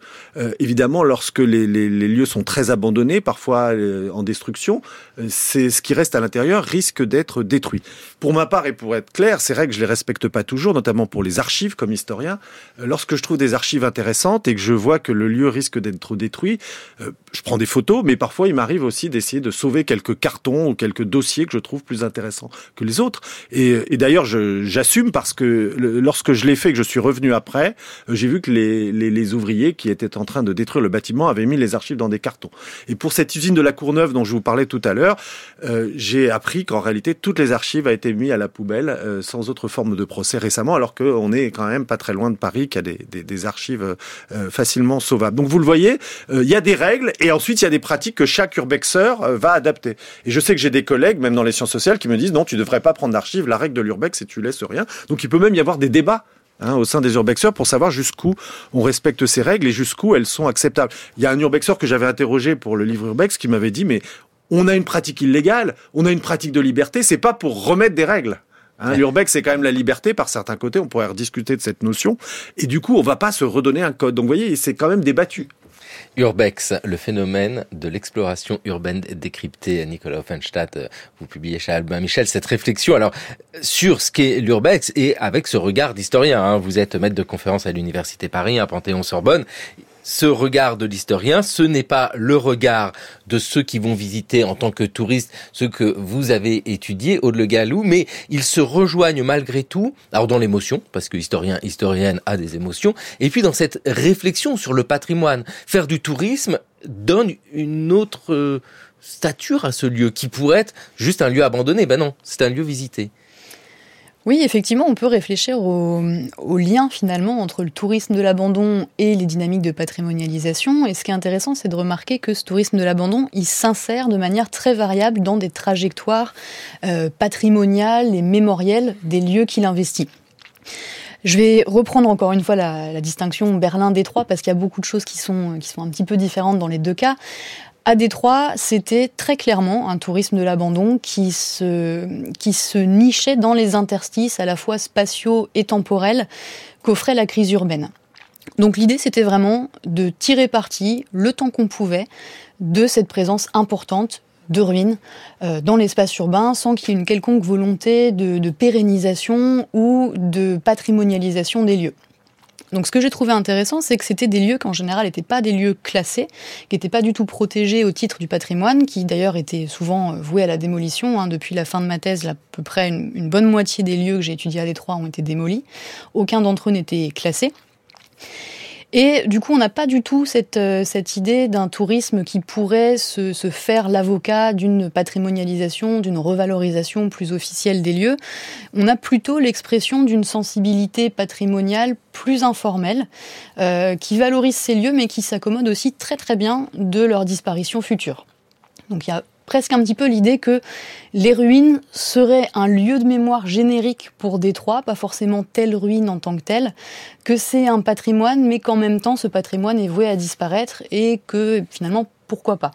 G: évidemment, lorsque les, les, lieux sont très abandonnés, parfois en destruction, c'est ce qui reste à l'intérieur risque d'être détruit. Pour ma part et pour être clair, ces règles je les respecte pas toujours notamment pour les archives comme historien, euh, lorsque je trouve des archives intéressantes et que je vois que le lieu risque d'être détruit, euh, je prends des photos, mais parfois il m'arrive aussi d'essayer de sauver quelques cartons ou quelques dossiers que je trouve plus intéressants que les autres. Et, et d'ailleurs, j'assume parce que lorsque je l'ai fait, que je suis revenu après, euh, j'ai vu que les, ouvriers qui étaient en train de détruire le bâtiment avaient mis les archives dans des cartons. Et pour cette usine de la Courneuve dont je vous parlais tout à l'heure, j'ai appris qu'en réalité toutes les archives avaient été mises à la poubelle sans autre forme de procès récemment alors qu'on est quand même pas très loin de Paris, qui a des, des, archives euh, facilement sauvables. Donc vous le voyez, euh, il y a des règles et ensuite il y a des pratiques que chaque urbexeur euh, va adapter. Et je sais que j'ai des collègues, même dans les sciences sociales, qui me disent non, tu devrais pas prendre d'archives. La règle de l'urbex, c'est tu laisses rien. Donc il peut même y avoir des débats Hein, au sein des urbexeurs pour savoir jusqu'où on respecte ces règles et jusqu'où elles sont acceptables. Il y a un urbexeur que j'avais interrogé pour le livre urbex qui m'avait dit mais on a une pratique illégale, on a une pratique de liberté, c'est pas pour remettre des règles. Hein, L'urbex, c'est quand même la liberté par certains côtés. On pourrait rediscuter de cette notion. Et du coup, on va pas se redonner un code. Donc, vous voyez, c'est quand même débattu.
A: Urbex, le phénomène de l'exploration urbaine décryptée. Nicolas Offenstadt, euh, vous publiez chez Albin Michel cette réflexion alors sur ce qu'est l'urbex et avec ce regard d'historien. Hein. Vous êtes maître de conférence à l'université Paris, à Panthéon-Sorbonne ce regard de l'historien, ce n'est pas le regard de ceux qui vont visiter en tant que touristes, ceux que vous avez étudiés, Aude Galou, mais ils se rejoignent malgré tout, alors dans l'émotion, parce que historien, historienne a des émotions, et puis dans cette réflexion sur le patrimoine. Faire du tourisme donne une autre euh, stature à ce lieu, qui pourrait être juste un lieu abandonné. Ben non, c'est un lieu visité.
D: Oui, effectivement, on peut réfléchir au, lien finalement entre le tourisme de l'abandon et les dynamiques de patrimonialisation. Et ce qui est intéressant, c'est de remarquer que ce tourisme de l'abandon, il s'insère de manière très variable dans des trajectoires euh, patrimoniales et mémorielles des lieux qu'il investit. Je vais reprendre encore une fois la, distinction Berlin-Détroit parce qu'il y a beaucoup de choses qui sont, qui sont un petit peu différentes dans les deux cas. À Détroit, c'était très clairement un tourisme de l'abandon qui se, nichait dans les interstices à la fois spatiaux et temporels qu'offrait la crise urbaine. Donc l'idée, c'était vraiment de tirer parti, le temps qu'on pouvait, de cette présence importante de ruines euh, dans l'espace urbain sans qu'il y ait une quelconque volonté de pérennisation ou de patrimonialisation des lieux. Donc ce que j'ai trouvé intéressant, c'est que c'était des lieux qui en général n'étaient pas des lieux classés, qui n'étaient pas du tout protégés au titre du patrimoine, qui d'ailleurs étaient souvent euh, voués à la démolition. Hein. Depuis la fin de ma thèse, à peu près une, une bonne moitié des lieux que j'ai étudiés à Détroit ont été démolis. Aucun d'entre eux n'était classé. Et du coup, on n'a pas du tout cette, euh, cette idée d'un tourisme qui pourrait se, faire l'avocat d'une patrimonialisation, d'une revalorisation plus officielle des lieux. On a plutôt l'expression d'une sensibilité patrimoniale plus informelle, euh, qui valorise ces lieux, mais qui s'accommode aussi très très bien de leur disparition future. Donc il y a presque un petit peu l'idée que les ruines seraient un lieu de mémoire générique pour Détroit, pas forcément telle ruine en tant que telle, que c'est un patrimoine, mais qu'en même temps ce patrimoine est voué à disparaître et que finalement pourquoi pas.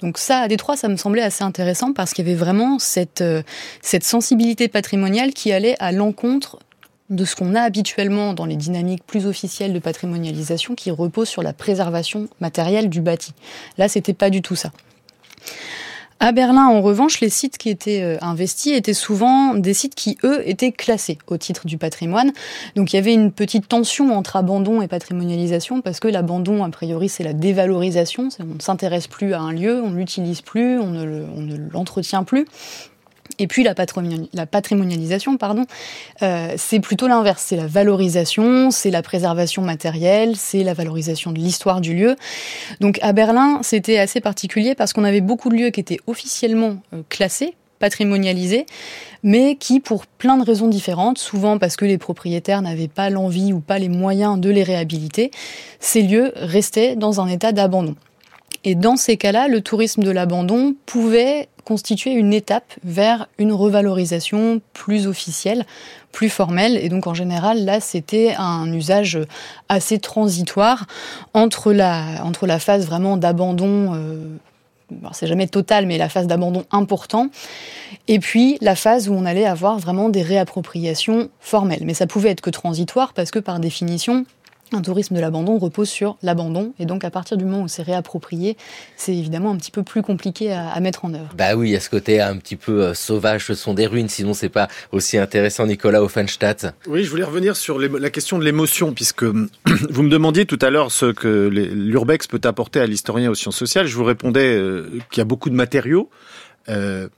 D: Donc ça, à Détroit, ça me semblait assez intéressant parce qu'il y avait vraiment cette, euh, cette sensibilité patrimoniale qui allait à l'encontre de ce qu'on a habituellement dans les dynamiques plus officielles de patrimonialisation qui reposent sur la préservation matérielle du bâti. Là, c'était pas du tout ça. À Berlin, en revanche, les sites qui étaient euh, investis étaient souvent des sites qui, eux, étaient classés au titre du patrimoine. Donc il y avait une petite tension entre abandon et patrimonialisation, parce que l'abandon, a priori, c'est la dévalorisation. On ne s'intéresse plus à un lieu, on ne l'utilise plus, on ne l'entretient plus. Et puis la, patrimonialisation, pardon, euh, c'est plutôt l'inverse. C'est la valorisation, c'est la préservation matérielle, c'est la valorisation de l'histoire du lieu. Donc à Berlin, c'était assez particulier parce qu'on avait beaucoup de lieux qui étaient officiellement euh, classés, patrimonialisés, mais qui, pour plein de raisons différentes, souvent parce que les propriétaires n'avaient pas l'envie ou pas les moyens de les réhabiliter, ces lieux restaient dans un état d'abandon. Et dans ces cas-là, le tourisme de l'abandon pouvait constituer une étape vers une revalorisation plus officielle, plus formelle. Et donc en général, là, c'était un usage assez transitoire entre la, phase vraiment d'abandon. Euh, c'est jamais total, mais la phase d'abandon important, et puis la phase où on allait avoir vraiment des réappropriations formelles. Mais ça pouvait être que transitoire parce que par définition, un tourisme de l'abandon repose sur l'abandon. Et donc, à partir du moment où c'est réapproprié, c'est évidemment un petit peu plus compliqué à, mettre en œuvre.
A: Bah oui, à ce côté un petit peu euh, sauvage, ce sont des ruines. Sinon, c'est pas aussi intéressant, Nicolas Offenstadt.
G: Oui, je voulais revenir sur la question de l'émotion, puisque [CLEARS THROAT] vous me demandiez tout à l'heure ce que l'urbex peut apporter à l'historien aux sciences sociales. Je vous répondais euh, qu'il y a beaucoup de matériaux. Euh,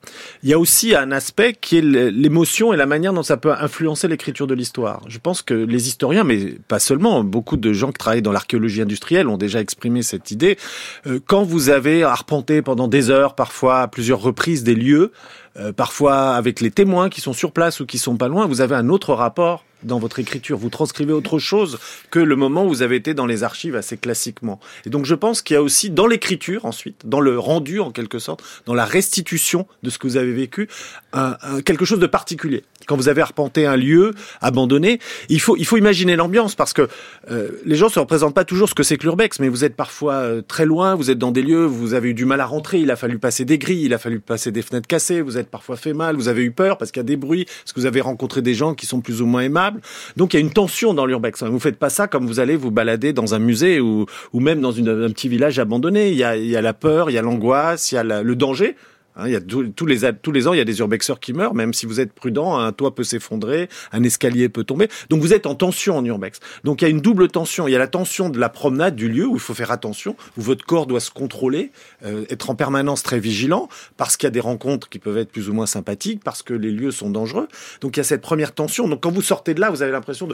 G: il y a aussi un aspect qui est l'émotion et la manière dont ça peut influencer l'écriture de l'histoire. Je pense que les historiens, mais pas seulement, beaucoup de gens qui travaillent dans l'archéologie industrielle ont déjà exprimé cette idée. Euh, quand vous avez arpenté pendant des heures, parfois à plusieurs reprises, des lieux, euh, parfois avec les témoins qui sont sur place ou qui sont pas loin, vous avez un autre rapport dans votre écriture. Vous transcrivez autre chose que le moment où vous avez été dans les archives assez classiquement. Et donc je pense qu'il y a aussi dans l'écriture ensuite, dans le rendu en quelque sorte, dans la restitution de ce que vous avez vécu, un, quelque chose de particulier. Quand vous avez arpenté un lieu abandonné, il faut il faut imaginer l'ambiance parce que euh, les gens se représentent pas toujours ce que c'est que l'urbex, mais vous êtes parfois euh, très loin, vous êtes dans des lieux, vous avez eu du mal à rentrer, il a fallu passer des grilles, il a fallu passer des fenêtres cassées, vous êtes parfois fait mal, vous avez eu peur parce qu'il y a des bruits, parce que vous avez rencontré des gens qui sont plus ou moins aimables. Donc il y a une tension dans l'urbex. Vous faites pas ça comme vous allez vous balader dans un musée ou, ou même dans un petit village abandonné. Il y a, il y a la peur, il y a l'angoisse, il y a le danger. Hein, il y a tous les tous les ans, il y a des urbexeurs qui meurent. Même si vous êtes prudent, un toit peut s'effondrer, un escalier peut tomber. Donc vous êtes en tension en urbex. Donc il y a une double tension. Il y a la tension de la promenade du lieu où il faut faire attention, où votre corps doit se contrôler, euh, être en permanence très vigilant, parce qu'il y a des rencontres qui peuvent être plus ou moins sympathiques, parce que les lieux sont dangereux. Donc il y a cette première tension. Donc quand vous sortez de là, vous avez l'impression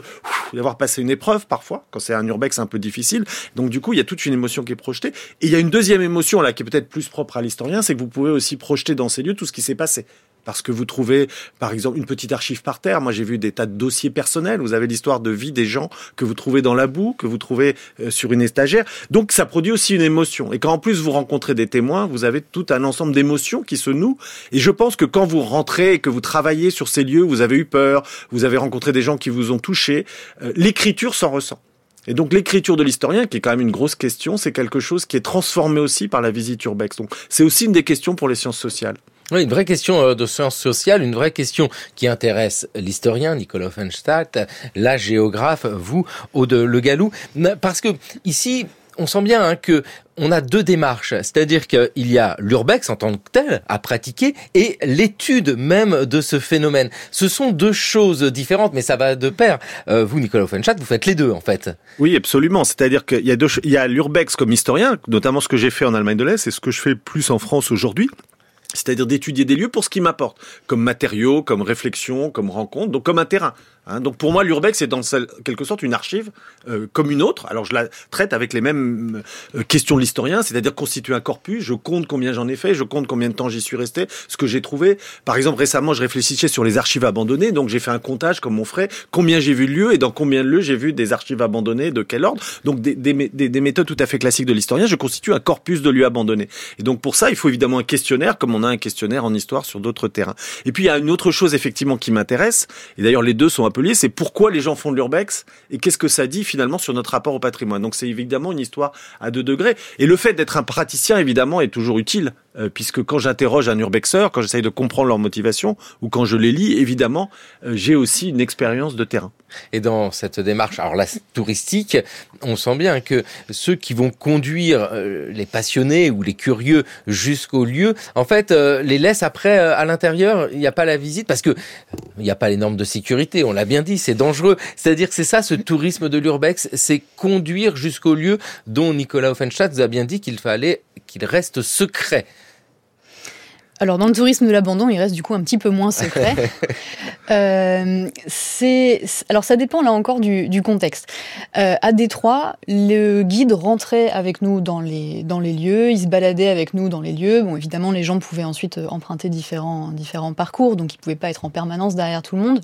G: d'avoir passé une épreuve parfois, quand c'est un urbex un peu difficile. Donc du coup, il y a toute une émotion qui est projetée. Et il y a une deuxième émotion là qui est peut-être plus propre à l'historien, c'est que vous pouvez aussi projeter dans ces lieux tout ce qui s'est passé parce que vous trouvez, par exemple, une petite archive par terre. Moi, j'ai vu des tas de dossiers personnels. Vous avez l'histoire de vie des gens que vous trouvez dans la boue, que vous trouvez euh, sur une étagère. Donc, ça produit aussi une émotion. Et quand en plus vous rencontrez des témoins, vous avez tout un ensemble d'émotions qui se nouent. Et je pense que quand vous rentrez et que vous travaillez sur ces lieux, vous avez eu peur, vous avez rencontré des gens qui vous ont touché, euh, l'écriture s'en ressent. Et donc l'écriture de l'historien, qui est quand même une grosse question, c'est quelque chose qui est transformé aussi par la visite urbex. Donc c'est aussi une des questions pour les sciences sociales.
A: Oui, une vraie question euh, de sciences sociales, une vraie question qui intéresse l'historien Nicolas Offenstadt, la géographe, vous, Aude Le Gallou, parce que ici, on sent bien hein, que on a deux démarches, c'est-à-dire qu'il y a l'urbex en tant que tel à pratiquer et l'étude même de ce phénomène. Ce sont deux choses différentes, mais ça va de pair. Euh, vous, Nicolas Offenstadt, vous faites les deux en fait.
G: Oui, absolument. C'est-à-dire qu'il y a, y a l'urbex comme historien, notamment ce que j'ai fait en Allemagne de l'Est et ce que je fais plus en France aujourd'hui c'est-à-dire d'étudier des lieux pour ce qu'ils m'apportent, comme matériaux, comme réflexion, comme rencontre, donc comme un terrain. Hein. donc pour moi, l'urbex c'est dans quelque sorte une archive euh, comme une autre. Alors je la traite avec les mêmes euh, questions de l'historien, c'est-à-dire constituer un corpus. Je compte combien j'en ai fait, je compte combien de temps j'y suis resté, ce que j'ai trouvé. Par exemple, récemment, je réfléchissais sur les archives abandonnées, donc j'ai fait un comptage comme on ferait, combien j'ai vu de lieux et dans combien de lieux j'ai vu des archives abandonnées, de quel ordre. Donc des, des, des, des méthodes tout à fait classiques de l'historien. Je constitue un corpus de lieux abandonnés. Et donc pour ça, il faut évidemment un questionnaire, comme on a un questionnaire en histoire sur d'autres terrains. Et puis il y a une autre chose effectivement qui m'intéresse. Et d'ailleurs les deux sont c'est pourquoi les gens font de l'urbex et qu'est-ce que ça dit finalement sur notre rapport au patrimoine. Donc c'est évidemment une histoire à deux degrés. Et le fait d'être un praticien, évidemment, est toujours utile. Euh, puisque quand j'interroge un urbexeur, quand j'essaye de comprendre leur motivation, ou quand je les lis, évidemment, euh, j'ai aussi une expérience de terrain.
A: Et dans cette démarche, alors la touristique, on sent bien que ceux qui vont conduire euh, les passionnés ou les curieux jusqu'au lieu, en fait, les laissent après à l'intérieur. Il n'y a pas la visite parce que il n'y a pas les normes de sécurité. On l'a bien dit, c'est dangereux. C'est-à-dire que c'est ça, ce tourisme de l'urbex, c'est conduire jusqu'au lieu dont Nicolas Offenstadt vous a bien dit qu'il fallait qu'il reste secret.
D: Alors dans le tourisme de l'abandon, il reste du coup un petit peu moins secret. [LAUGHS] euh, c'est alors ça dépend là encore du, du contexte. Euh, à Détroit, le guide rentrait avec nous dans les dans les lieux, il se baladait avec nous dans les lieux. Bon, évidemment, les gens pouvaient ensuite emprunter différents différents parcours, donc ils pouvaient pas être en permanence derrière tout le monde.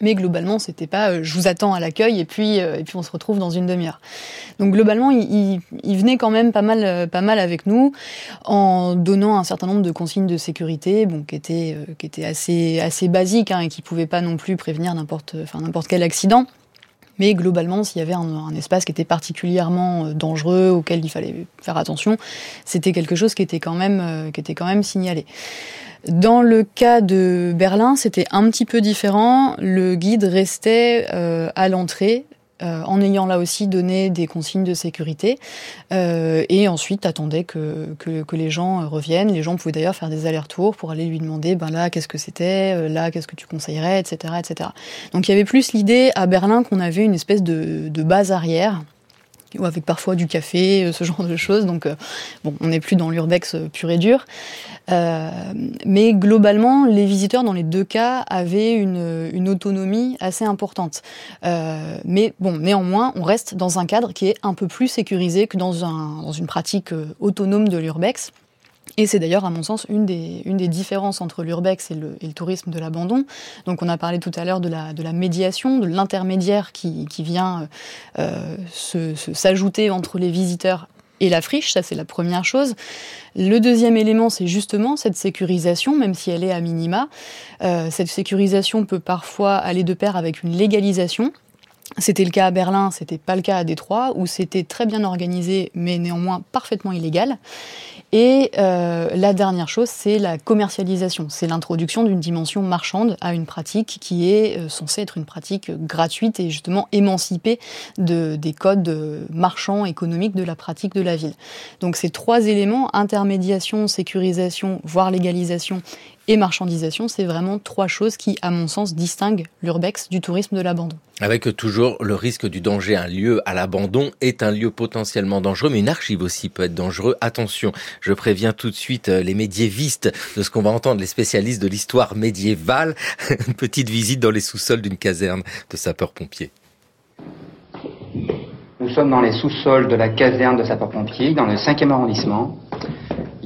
D: Mais globalement, c'était pas euh, je vous attends à l'accueil et puis euh, et puis on se retrouve dans une demi-heure. Donc globalement, il, il, venait quand même pas mal euh, pas mal avec nous en donnant un certain nombre de consignes de sécurité, bon qui étaient qui étaient assez assez basiques hein, et qui pouvaient pas non plus prévenir n'importe enfin n'importe quel accident. Mais globalement, s'il y avait un, un, espace qui était particulièrement dangereux, auquel il fallait faire attention, c'était quelque chose qui était quand même, qui était quand même signalé. Dans le cas de Berlin, c'était un petit peu différent. Le guide restait euh, à l'entrée. Euh, en ayant là aussi donné des consignes de sécurité euh, et ensuite attendait que, les gens reviennent. Les gens pouvaient d'ailleurs faire des allers-retours pour aller lui demander ben là qu'est-ce que c'était, là qu'est-ce que tu conseillerais, etc., etc. Donc il y avait plus l'idée à Berlin qu'on avait une espèce de base arrière ou avec parfois du café, euh, ce [LAUGHS] genre de choses. Donc, euh, bon, on n'est plus dans l'urbex euh, pur et dur. Mais globalement, les visiteurs, dans les deux cas, avaient une, autonomie assez importante. Mais bon, néanmoins, on reste dans un cadre qui est un peu plus sécurisé que dans une pratique autonome de l'urbex. Et c'est d'ailleurs, à mon sens, une des, différences entre l'urbex et le, tourisme de l'abandon. Donc, on a parlé tout à l'heure de la, médiation, de l'intermédiaire qui, vient euh, s'ajouter entre les visiteurs et la friche, ça c'est la première chose. Le deuxième élément, c'est justement cette sécurisation, même si elle est à minima. Euh, cette sécurisation peut parfois aller de pair avec une légalisation. C'était le cas à Berlin, c'était pas le cas à Détroit, où c'était très bien organisé, mais néanmoins parfaitement illégal. Et euh, la dernière chose, c'est la commercialisation. C'est l'introduction d'une dimension marchande à une pratique qui est euh, censée être une pratique gratuite et justement émancipée de, des codes marchands économiques de la pratique de la ville. Donc ces trois éléments, intermédiation, sécurisation, voire légalisation et marchandisation, c'est vraiment trois choses qui, à mon sens, distinguent l'urbex du tourisme de l'abandon.
A: Avec toujours le risque du danger. Un lieu à l'abandon est un lieu potentiellement dangereux, mais une archive aussi peut être dangereux. Attention, je préviens tout de suite euh, les médiévistes de ce qu'on va entendre, les spécialistes de l'histoire médiévale. [LAUGHS] Une petite visite dans les sous-sols d'une caserne de sapeurs-pompiers.
I: Nous sommes dans les sous-sols de la caserne de sapeurs-pompiers, dans le 5e arrondissement.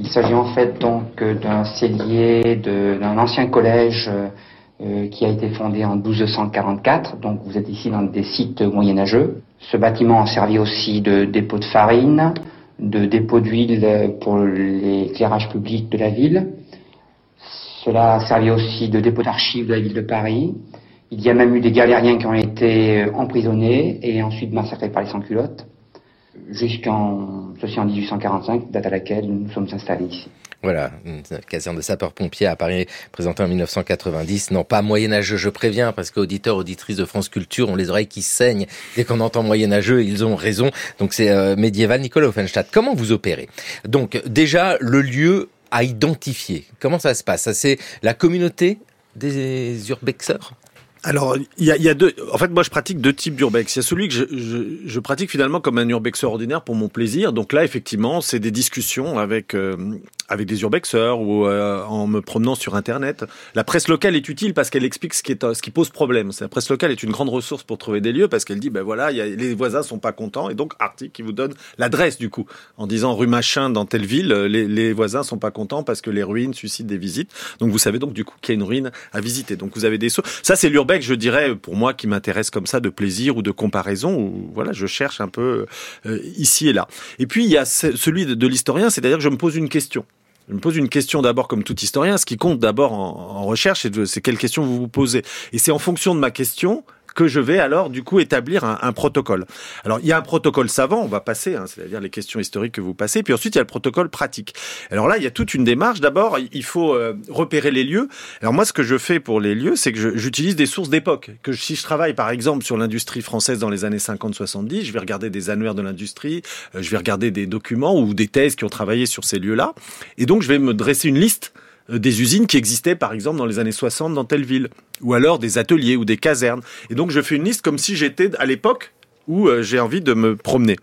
I: Il s'agit en fait donc euh, d'un cellier d'un ancien collège euh, euh, qui a été fondé en 1244. Donc vous êtes ici dans des sites moyenâgeux. Ce bâtiment a servi aussi de dépôt de farine, de dépôt d'huile pour l'éclairage public de la ville. Cela a servi aussi de dépôt d'archives de la ville de Paris. Il y a même eu des galériens qui ont été emprisonnés et ensuite massacrés par les sans-culottes jusqu'en, ceci en 1845, date à laquelle nous sommes installés ici.
A: Voilà, une caserne de sapeurs-pompiers à Paris, présentée en 1990. Non, pas moyenâgeux, je préviens, parce qu'auditeurs, auditrices de France Culture ont les oreilles qui saignent. Dès qu'on entend moyenâgeux, ils ont raison. Donc c'est euh, médiéval. Nicolas Offenstadt, comment vous opérez? Donc déjà, le lieu à identifier. Comment ça se passe? Ça, c'est la communauté des urbexeurs
G: alors, il y a, deux. En fait, moi, je pratique deux types d'urbex. Il y a celui que je, pratique finalement comme un urbexeur ordinaire pour mon plaisir. Donc là, effectivement, c'est des discussions avec euh, avec des urbexeurs ou euh, en me promenant sur Internet. La presse locale est utile parce qu'elle explique ce qui, est, ce qui pose problème. La presse locale est une grande ressource pour trouver des lieux parce qu'elle dit, ben voilà, les voisins sont pas contents et donc article qui vous donne l'adresse du coup en disant rue machin dans telle ville, les, les voisins sont pas contents parce que les ruines suscitent des visites. Donc vous savez donc du coup qu'il y a une ruine à visiter. Donc vous avez des. Ça c'est l'urbex je dirais, pour moi, qui m'intéresse comme ça de plaisir ou de comparaison, où voilà, je cherche un peu euh, ici et là. Et puis, il y a celui de, l'historien, c'est-à-dire que je me pose une question. Je me pose une question d'abord comme tout historien. Ce qui compte d'abord en, en recherche, c'est quelle question vous vous posez. Et c'est en fonction de ma question que je vais alors du coup établir un, un, protocole. Alors il y a un protocole savant, on va passer, hein, c'est-à-dire les questions historiques que vous passez, puis ensuite il y a le protocole pratique. Alors là il y a toute une démarche. D'abord il faut euh, repérer les lieux. Alors moi ce que je fais pour les lieux, c'est que j'utilise des sources d'époque. Que si je travaille par exemple sur l'industrie française dans les années 50-70, je vais regarder des annuaires de l'industrie, euh, je vais regarder des documents ou des thèses qui ont travaillé sur ces lieux-là, et donc je vais me dresser une liste des usines qui existaient par exemple dans les années 60 dans telle ville, ou alors des ateliers ou des casernes. Et donc je fais une liste comme si j'étais à l'époque où euh, j'ai envie de me promener.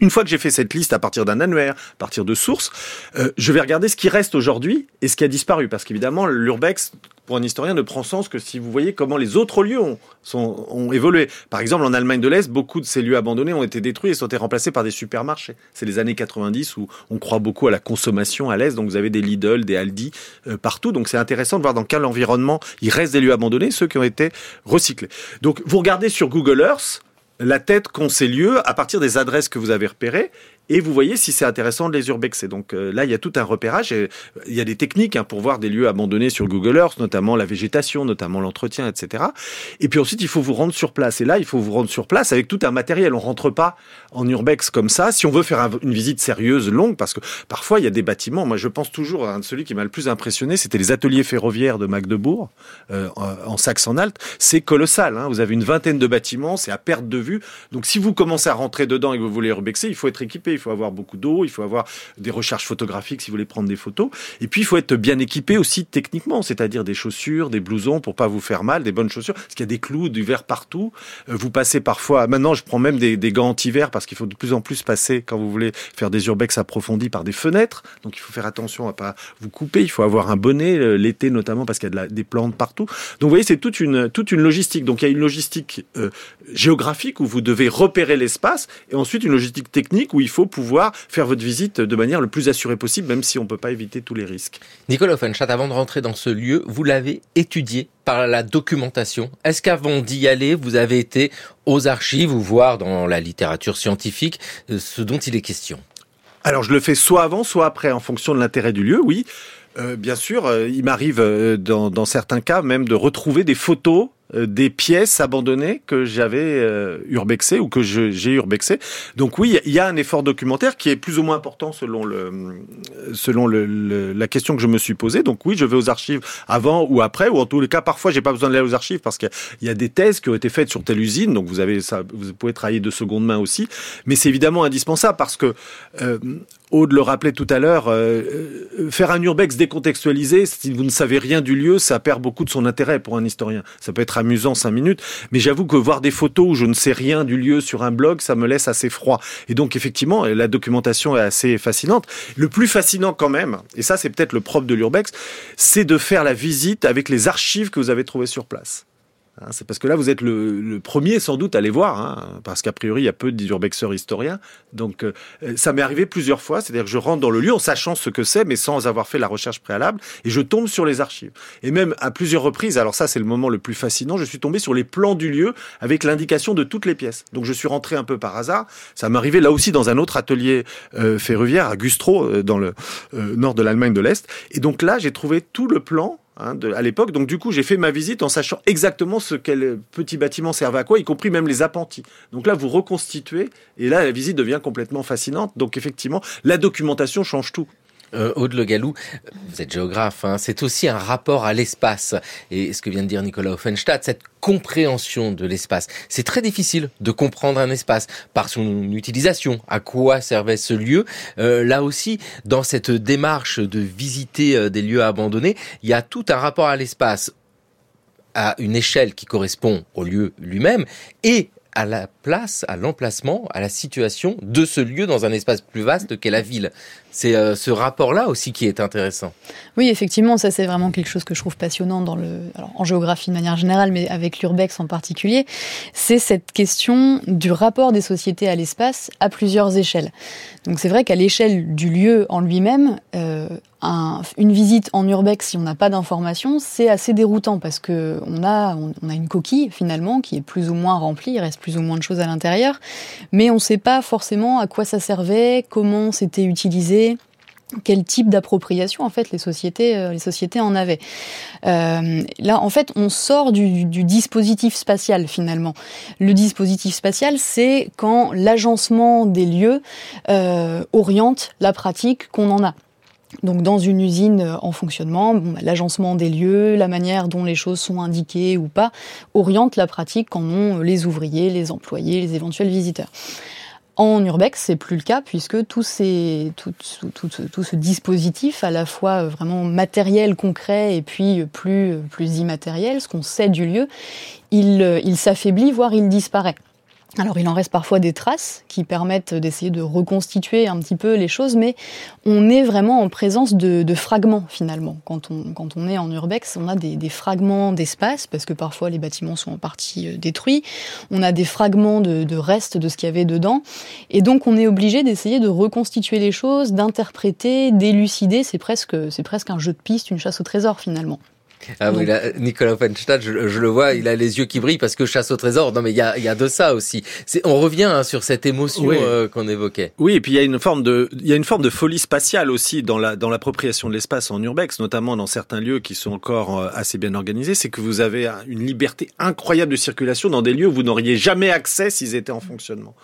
G: Une fois que j'ai fait cette liste à partir d'un annuaire, à partir de sources, euh, je vais regarder ce qui reste aujourd'hui et ce qui a disparu. Parce qu'évidemment, l'urbex, pour un historien, ne prend sens que si vous voyez comment les autres lieux ont, sont, ont évolué. Par exemple, en Allemagne de l'Est, beaucoup de ces lieux abandonnés ont été détruits et sont été remplacés par des supermarchés. C'est les années 90 où on croit beaucoup à la consommation à l'Est, donc vous avez des Lidl, des Aldi euh, partout. Donc c'est intéressant de voir dans quel environnement il reste des lieux abandonnés, ceux qui ont été recyclés. Donc vous regardez sur Google Earth, la tête qu'ont ces lieux à partir des adresses que vous avez repérées et vous voyez si c'est intéressant de les urbexer. Donc euh, là, il y a tout un repérage. Euh, il y a des techniques hein, pour voir des lieux abandonnés sur Google Earth, notamment la végétation, notamment l'entretien, etc. Et puis ensuite, il faut vous rendre sur place. Et là, il faut vous rendre sur place avec tout un matériel. On rentre pas en urbex comme ça. Si on veut faire une visite sérieuse, longue, parce que parfois il y a des bâtiments. Moi, je pense toujours à un de celui qui m'a le plus impressionné, c'était les ateliers ferroviaires de Magdebourg euh, en Saxe-Anhalt. C'est colossal. Hein. Vous avez une vingtaine de bâtiments, c'est à perte de vue. Donc, si vous commencez à rentrer dedans et que vous voulez urbexer, il faut être équipé il faut avoir beaucoup d'eau, il faut avoir des recherches photographiques si vous voulez prendre des photos. Et puis, il faut être bien équipé aussi techniquement, c'est-à-dire des chaussures, des blousons pour pas vous faire mal, des bonnes chaussures, parce qu'il y a des clous, du verre partout. Euh, vous passez parfois, maintenant, je prends même des, gants anti-verre parce qu'il faut de plus en plus passer quand vous voulez faire des urbex approfondis par des fenêtres. Donc, il faut faire attention à pas vous couper. Il faut avoir un bonnet euh, l'été notamment parce qu'il y a des plantes partout. Donc, vous voyez, c'est toute une, toute une logistique. Donc, il y a une logistique euh, géographique où vous devez repérer l'espace et ensuite une logistique technique où il faut pouvoir faire votre visite de manière le plus assurée possible, même si on ne peut pas éviter tous les risques.
A: Nicolas Offenstadt, avant de rentrer dans ce lieu, vous l'avez étudié par la documentation. Est-ce qu'avant d'y aller, vous avez été aux archives ou voir dans la littérature scientifique euh, ce dont il est question?
G: Alors je le fais soit avant, soit après, en fonction de l'intérêt du lieu, oui. Euh, bien sûr, euh, il m'arrive dans, dans, certains cas même de retrouver des photos des pièces abandonnées que j'avais euh, urbexées ou que j'ai urbexées. Donc oui, il y a un effort documentaire qui est plus ou moins important selon le selon la question que je me suis posée. Donc oui, je vais aux archives avant ou après, ou en tous les cas, parfois j'ai pas besoin d'aller aux archives parce qu'il y a des thèses qui ont été faites sur telle usine. Donc vous avez vous pouvez travailler de seconde main aussi. Mais c'est évidemment indispensable parce que euh, Aude le rappelait tout à l'heure, euh, euh, faire un urbex décontextualisé, si vous ne savez rien du lieu, ça perd beaucoup de son intérêt pour un historien. Ça peut être amusant cinq minutes, mais j'avoue que voir des photos où je ne sais rien du lieu sur un blog, ça me laisse assez froid. Et donc effectivement, la documentation est assez fascinante. Le plus fascinant quand même, et ça c'est peut-être le propre de l'urbex, c'est de faire la visite avec les archives que vous avez trouvées sur place. Hein, c'est parce que là, vous êtes le, premier sans doute à les voir, hein, parce qu'a priori, il y a peu d'urbexeurs historiens. Donc, euh, ça m'est arrivé plusieurs fois, c'est-à-dire que je rentre dans le lieu en sachant ce que c'est, mais sans avoir fait la recherche préalable, et je tombe sur les archives. Et même à plusieurs reprises, alors ça, c'est le moment le plus fascinant, je suis tombé sur les plans du lieu avec l'indication de toutes les pièces. Donc, je suis rentré un peu par hasard. Ça m'est arrivé là aussi dans un autre atelier euh, ferroviaire à Gustro, euh, dans le nord de l'Allemagne de l'Est. Et donc là, j'ai trouvé tout le plan Hein, à l'époque. Donc du coup, j'ai fait ma visite en sachant exactement ce quel petit bâtiment servait à quoi, y compris même les appentis. Donc là, vous reconstituez, et là, la visite devient complètement fascinante. Donc effectivement, la documentation change tout
A: euh, Aude Le Gallou, vous êtes géographe, hein, c'est aussi un rapport à l'espace. Et ce que vient de dire Nicolas Offenstadt, cette compréhension de l'espace. C'est très difficile de comprendre un espace par son utilisation, à quoi servait ce lieu? Euh, là aussi, dans cette démarche de visiter euh, des lieux abandonnés, il y a tout un rapport à l'espace à une échelle qui correspond au lieu lui-même et à la place, à l'emplacement, à la situation de ce lieu dans un espace plus vaste qu'est la ville. C'est euh, ce rapport-là aussi qui est intéressant.
D: Oui, effectivement, ça c'est vraiment quelque chose que je trouve passionnant dans le, en géographie de manière générale, mais avec l'urbex en particulier, c'est cette question du rapport des sociétés à l'espace à plusieurs échelles. Donc c'est vrai qu'à l'échelle du lieu en lui-même, euh, une visite en urbex, si on n'a pas d'informations, c'est assez déroutant parce que on a, on, a une coquille finalement qui est plus ou moins remplie, il reste plus ou moins de choses à l'intérieur, mais on ne sait pas forcément à quoi ça servait, comment c'était utilisé quel type d'appropriation en fait les sociétés euh, en avaient. Euh, là en fait on sort du, dispositif spatial finalement. Le dispositif spatial c'est quand l'agencement des lieux euh, oriente la pratique qu'on en a. Donc dans une usine en fonctionnement, bah, l'agencement des lieux, la manière dont les choses sont indiquées ou pas, oriente la pratique qu'en ont les ouvriers, les employés, les éventuels visiteurs. En urbex, c'est plus le cas puisque tout, ce dispositif, à la fois euh, vraiment matériel, concret et puis plus, plus immatériel, ce qu'on sait du lieu, il s'affaiblit, voire il disparaît. Alors il en reste parfois des traces qui permettent d'essayer de reconstituer un petit peu les choses, mais on est vraiment en présence de, fragments finalement. Quand on, quand on est en urbex, on a des, fragments d'espace, parce que parfois les bâtiments sont en partie euh, détruits, on a des fragments de, de restes de ce qu'il y avait dedans, et donc on est obligé d'essayer de reconstituer les choses, d'interpréter, d'élucider, c'est presque, c'est presque un jeu de piste, une chasse au trésor finalement.
A: Ah oui, Nicolas Offenstadt, je, le vois, il a les yeux qui brillent parce que chasse au trésor. Non, mais il y a, y a de ça aussi. On revient hein, sur cette émotion euh, qu'on évoquait.
G: Oui, et puis il y a une forme de, il y a une forme de folie spatiale aussi dans la dans l'appropriation de l'espace en urbex, notamment dans certains lieux qui sont encore euh, assez bien organisés. C'est que vous avez une liberté incroyable de circulation dans des lieux où vous n'auriez jamais accès s'ils étaient en fonctionnement.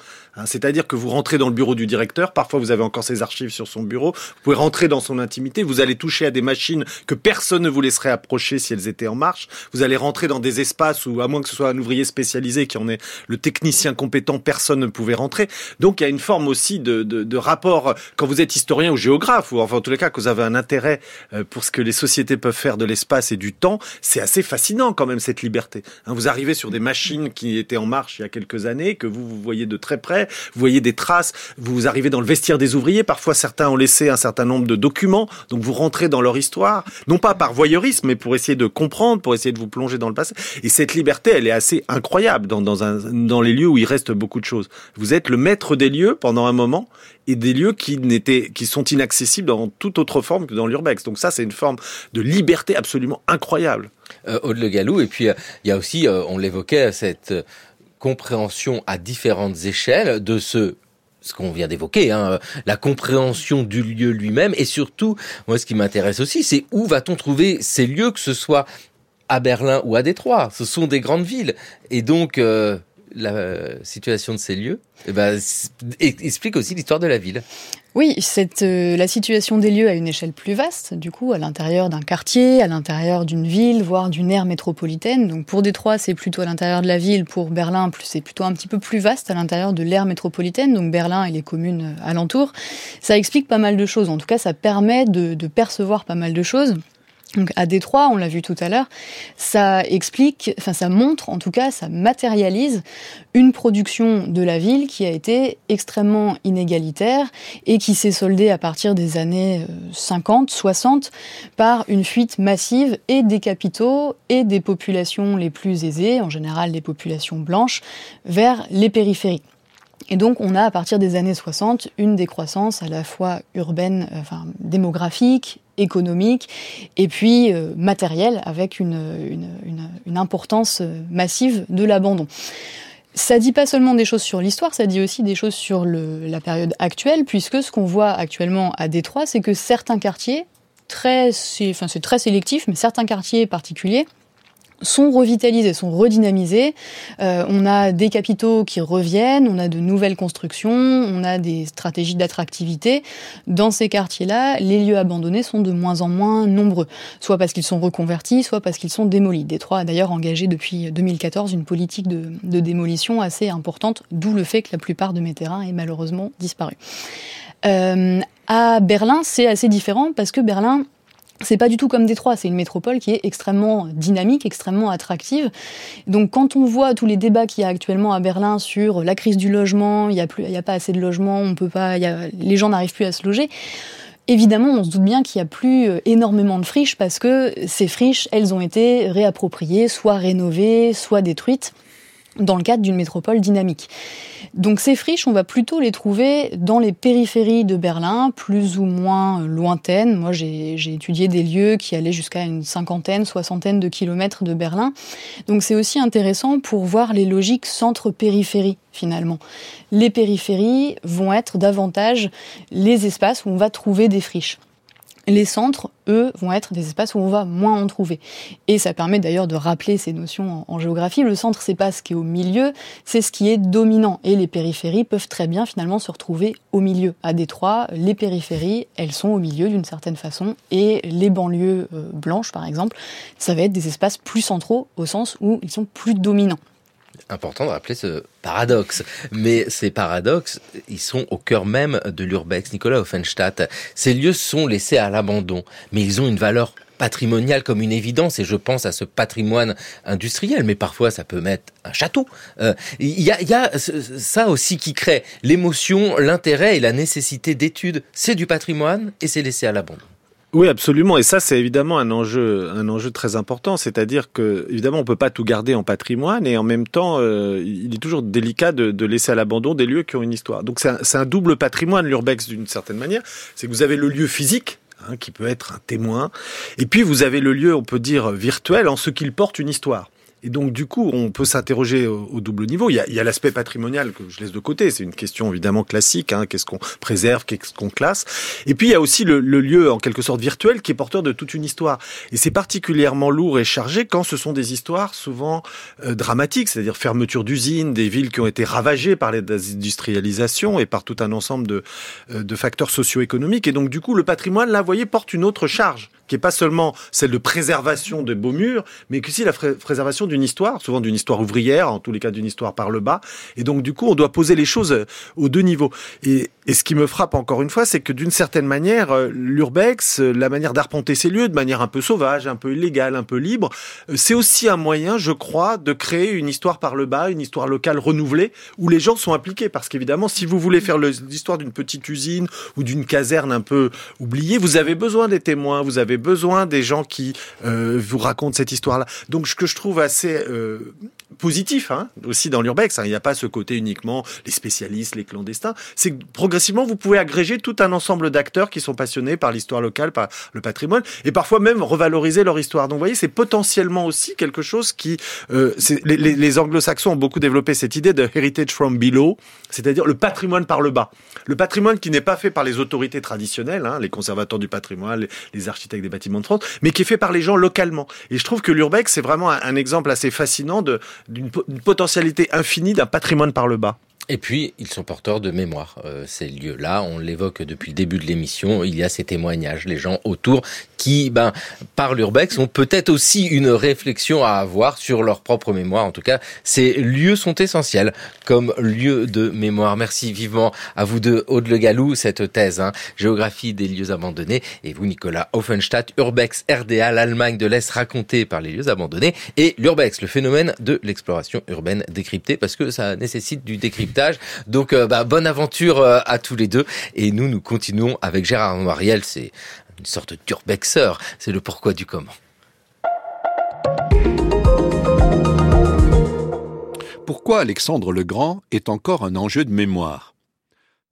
G: Hein, c'est-à-dire que vous rentrez dans le bureau du directeur, parfois vous avez encore ses archives sur son bureau, vous pouvez rentrer dans son intimité, vous allez toucher à des machines que personne ne vous laisserait approcher si elles étaient en marche, vous allez rentrer dans des espaces où, à moins que ce soit un ouvrier spécialisé qui en est le technicien compétent, personne ne pouvait rentrer. Donc il y a une forme aussi de, de, rapport, quand vous êtes historien ou géographe, ou enfin en tous les cas que vous avez un intérêt euh, pour ce que les sociétés peuvent faire de l'espace et du temps, c'est assez fascinant quand même cette liberté. Hein, vous arrivez sur des machines qui étaient en marche il y a quelques années, que vous, vous voyez de très près, vous voyez des traces, vous arrivez dans le vestiaire des ouvriers, parfois certains ont laissé un certain nombre de documents, donc vous rentrez dans leur histoire, non pas par voyeurisme, mais pour essayer de comprendre, pour essayer de vous plonger dans le passé. Et cette liberté, elle est assez incroyable dans, les lieux où il reste beaucoup de choses. Vous êtes le maître des lieux pendant un moment, et des lieux qui n'étaient, qui sont inaccessibles dans toute autre forme que dans l'urbex. Donc ça, c'est une forme de liberté absolument incroyable.
A: Euh, Aude Le Gallou, et puis euh, il y a aussi, euh, on l'évoquait, cette compréhension à différentes échelles de ce ce qu'on vient d'évoquer, hein, la compréhension du lieu lui-même, et surtout, moi, ce qui m'intéresse aussi, c'est où va-t-on trouver ces lieux, que ce soit à Berlin ou à Détroit? Ce sont des grandes villes. Et donc, euh, la situation de ces lieux eh ben, explique aussi l'histoire de la ville.
D: Oui, cette, euh, la situation des lieux à une échelle plus vaste, du coup, à l'intérieur d'un quartier, à l'intérieur d'une ville, voire d'une aire métropolitaine. Donc pour Détroit, c'est plutôt à l'intérieur de la ville. Pour Berlin, c'est plutôt un petit peu plus vaste à l'intérieur de l'aire métropolitaine, donc Berlin et les communes euh, alentours. Ça explique pas mal de choses. En tout cas, ça permet de, de percevoir pas mal de choses. Donc à Détroit, on l'a vu tout à l'heure, ça explique, enfin ça montre, en tout cas, ça matérialise une production de la ville qui a été extrêmement inégalitaire et qui s'est soldée à partir des années 50, euh, 60 par une fuite massive et des capitaux et des populations les plus aisées, en général des populations blanches, vers les périphéries. Et donc, on a, à partir des années 60, une décroissance à la fois urbaine, euh, enfin, démographique, économique, et puis euh, matérielle, avec une, importance euh, massive de l'abandon. Ça dit pas seulement des choses sur l'histoire, ça dit aussi des choses sur la période actuelle, puisque ce qu'on voit actuellement à Détroit, c'est que certains quartiers, très, c'est très sélectif, mais certains quartiers particuliers, sont revitalisés, sont redynamisés. Euh, on a des capitaux qui reviennent, on a de nouvelles constructions, on a des stratégies d'attractivité. Dans ces quartiers-là, les lieux abandonnés sont de moins en moins nombreux, soit parce qu'ils sont reconvertis, soit parce qu'ils sont démolis. Détroit a d'ailleurs engagé depuis 2014 une politique de, démolition assez importante, d'où le fait que la plupart de mes terrains aient malheureusement disparu. Euh, à Berlin, c'est assez différent parce que Berlin c'est pas du tout comme Détroit, c'est une métropole qui est extrêmement dynamique, extrêmement attractive. Donc quand on voit tous les débats qu'il y a actuellement à Berlin sur la crise du logement, il y a plus, il y a pas assez de logements, on peut pas, y a, les gens n'arrivent plus à se loger. Évidemment, on se doute bien qu'il y a plus euh, énormément de friches parce que ces friches, elles ont été réappropriées, soit rénovées, soit détruites dans le cadre d'une métropole dynamique. Donc ces friches, on va plutôt les trouver dans les périphéries de Berlin, plus ou moins lointaines. Moi, j'ai étudié des lieux qui allaient jusqu'à une cinquantaine, soixantaine de kilomètres de Berlin. Donc c'est aussi intéressant pour voir les logiques centre-périphérie finalement. Les périphéries vont être davantage les espaces où on va trouver des friches. Les centres, eux, vont être des espaces où on va moins en trouver. Et ça permet d'ailleurs de rappeler ces notions en, géographie. Le centre, c'est pas ce qui est au milieu, c'est ce qui est dominant. Et les périphéries peuvent très bien finalement se retrouver au milieu. À Détroit, les périphéries, elles sont au milieu d'une certaine façon. Et les banlieues euh, blanches, par exemple, ça va être des espaces plus centraux au sens où ils sont plus dominants
A: important de rappeler ce paradoxe. Mais ces paradoxes, ils sont au cœur même de l'urbex. Nicolas Offenstadt, ces lieux sont laissés à l'abandon, mais ils ont une valeur patrimoniale comme une évidence et je pense à ce patrimoine industriel mais parfois ça peut mettre un château euh, il y, a, y a ça aussi qui crée l'émotion l'intérêt et la nécessité d'étude c'est du patrimoine et c'est laissé à l'abandon
G: oui, absolument. Et ça, c'est évidemment un enjeu, un enjeu très important. C'est-à-dire que, évidemment, on peut pas tout garder en patrimoine et en même temps, euh, il est toujours délicat de, de laisser à l'abandon des lieux qui ont une histoire. Donc, c'est un, un, double patrimoine, l'urbex, d'une certaine manière. C'est que vous avez le lieu physique, hein, qui peut être un témoin, et puis vous avez le lieu, on peut dire, virtuel, en ce qu'il porte une histoire. Et donc, du coup, on peut s'interroger au, double niveau. Il y a, l'aspect patrimonial que je laisse de côté. C'est une question évidemment classique. Hein. Qu'est-ce qu'on préserve, qu'est-ce qu'on classe? Et puis, il y a aussi le, le, lieu, en quelque sorte, virtuel qui est porteur de toute une histoire. Et c'est particulièrement lourd et chargé quand ce sont des histoires souvent euh, dramatiques, c'est-à-dire fermeture d'usines, des villes qui ont été ravagées par les industrialisations et par tout un ensemble de, euh, de facteurs socio-économiques. Et donc, du coup, le patrimoine, là, vous voyez, porte une autre charge qui est pas seulement celle de préservation de beaux murs, mais aussi la préservation d'une histoire, souvent d'une histoire ouvrière, en tous les cas d'une histoire par le bas. Et donc, du coup, on doit poser les choses euh, aux deux niveaux. Et, et ce qui me frappe encore une fois, c'est que d'une certaine manière, euh, l'urbex, euh, la manière d'arpenter ces lieux de manière un peu sauvage, un peu illégale, un peu libre, c'est aussi un moyen, je crois, de créer une histoire par le bas, une histoire locale renouvelée, où les gens sont impliqués. Parce qu'évidemment, si vous voulez faire l'histoire d'une petite usine ou d'une caserne un peu oubliée, vous avez besoin des témoins, vous avez besoin des gens qui euh, vous racontent cette histoire-là. Donc, ce que je trouve assez euh, positif hein, aussi dans l'urbex. Hein. Il n'y a pas ce côté uniquement les spécialistes, les clandestins. C'est que progressivement, vous pouvez agréger tout un ensemble d'acteurs qui sont passionnés par l'histoire locale, par le patrimoine, et parfois même revaloriser leur histoire. Donc, vous voyez, c'est potentiellement aussi quelque chose qui... Euh, les, les, les anglo-saxons ont beaucoup développé cette idée de heritage from below, c'est-à-dire le patrimoine par le bas. Le patrimoine qui n'est pas fait par les autorités traditionnelles, hein, les conservateurs du patrimoine, les, architectes des bâtiments de France, mais qui est fait par les gens localement. Et je trouve que l'urbex, c'est vraiment un, exemple assez fascinant d'une potentialité infinie d'un patrimoine par le bas.
A: Et puis, ils sont porteurs de mémoire. Euh, ces lieux-là, on l'évoque depuis le début de l'émission, il y a ces témoignages, les gens autour qui, ben, par l'urbex, ont peut-être aussi une réflexion à avoir sur leur propre mémoire. En tout cas, ces lieux sont essentiels comme lieu de mémoire. Merci vivement à vous deux, Aude Le Gallou, cette thèse, hein, géographie des lieux abandonnés, et vous, Nicolas Offenstadt, urbex RDA, l'Allemagne de l'Est racontée par les lieux abandonnés, et l'urbex, le phénomène de l'exploration urbaine décryptée, parce que ça nécessite du décryptage. Donc, euh, bah, bonne aventure euh, à tous les deux, et nous, nous continuons avec Gérard Mariel, c'est une sorte d'urbexeur. C'est le pourquoi du comment.
L: Pourquoi Alexandre le Grand est encore un enjeu de mémoire?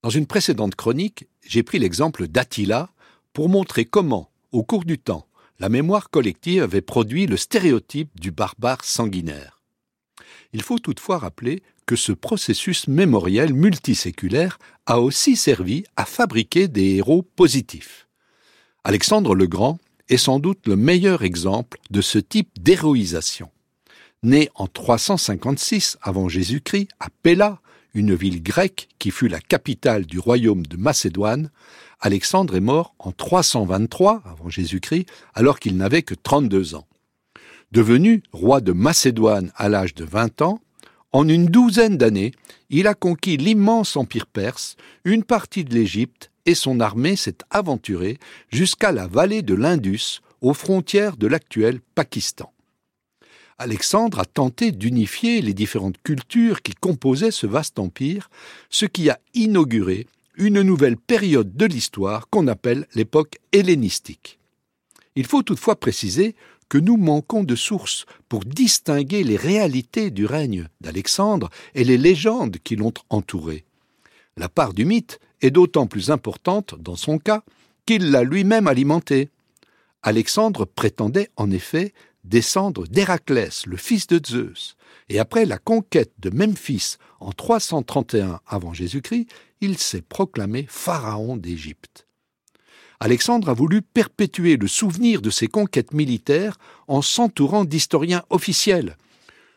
L: Dans une précédente chronique, j'ai pris l'exemple d'Attila pour montrer comment, au cours du temps, la mémoire collective avait produit le stéréotype du barbare sanguinaire. Il faut toutefois rappeler que ce processus mémoriel multiséculaire a aussi servi à fabriquer des héros positifs. Alexandre le Grand est sans doute le meilleur exemple de ce type d'héroïsation. Né en 356 avant Jésus-Christ à Pella, une ville grecque qui fut la capitale du royaume de Macédoine, Alexandre est mort en 323 avant Jésus-Christ alors qu'il n'avait que 32 ans. Devenu roi de Macédoine à l'âge de 20 ans, en une douzaine d'années, il a conquis l'immense empire perse, une partie de l'Égypte et son armée s'est aventurée jusqu'à la vallée de l'Indus, aux frontières de l'actuel Pakistan. Alexandre a tenté d'unifier les différentes cultures qui composaient ce vaste empire, ce qui a inauguré une nouvelle période de l'histoire qu'on appelle l'époque hellénistique. Il faut toutefois préciser que nous manquons de sources pour distinguer les réalités du règne d'Alexandre et les légendes qui l'ont entouré. La part du mythe est d'autant plus importante dans son cas qu'il l'a lui-même alimenté. Alexandre prétendait en effet descendre d'Héraclès, le fils de Zeus, et après la conquête de Memphis en 331 avant Jésus-Christ, il s'est proclamé pharaon d'Égypte. Alexandre a voulu perpétuer le souvenir de ses conquêtes militaires en s'entourant d'historiens officiels.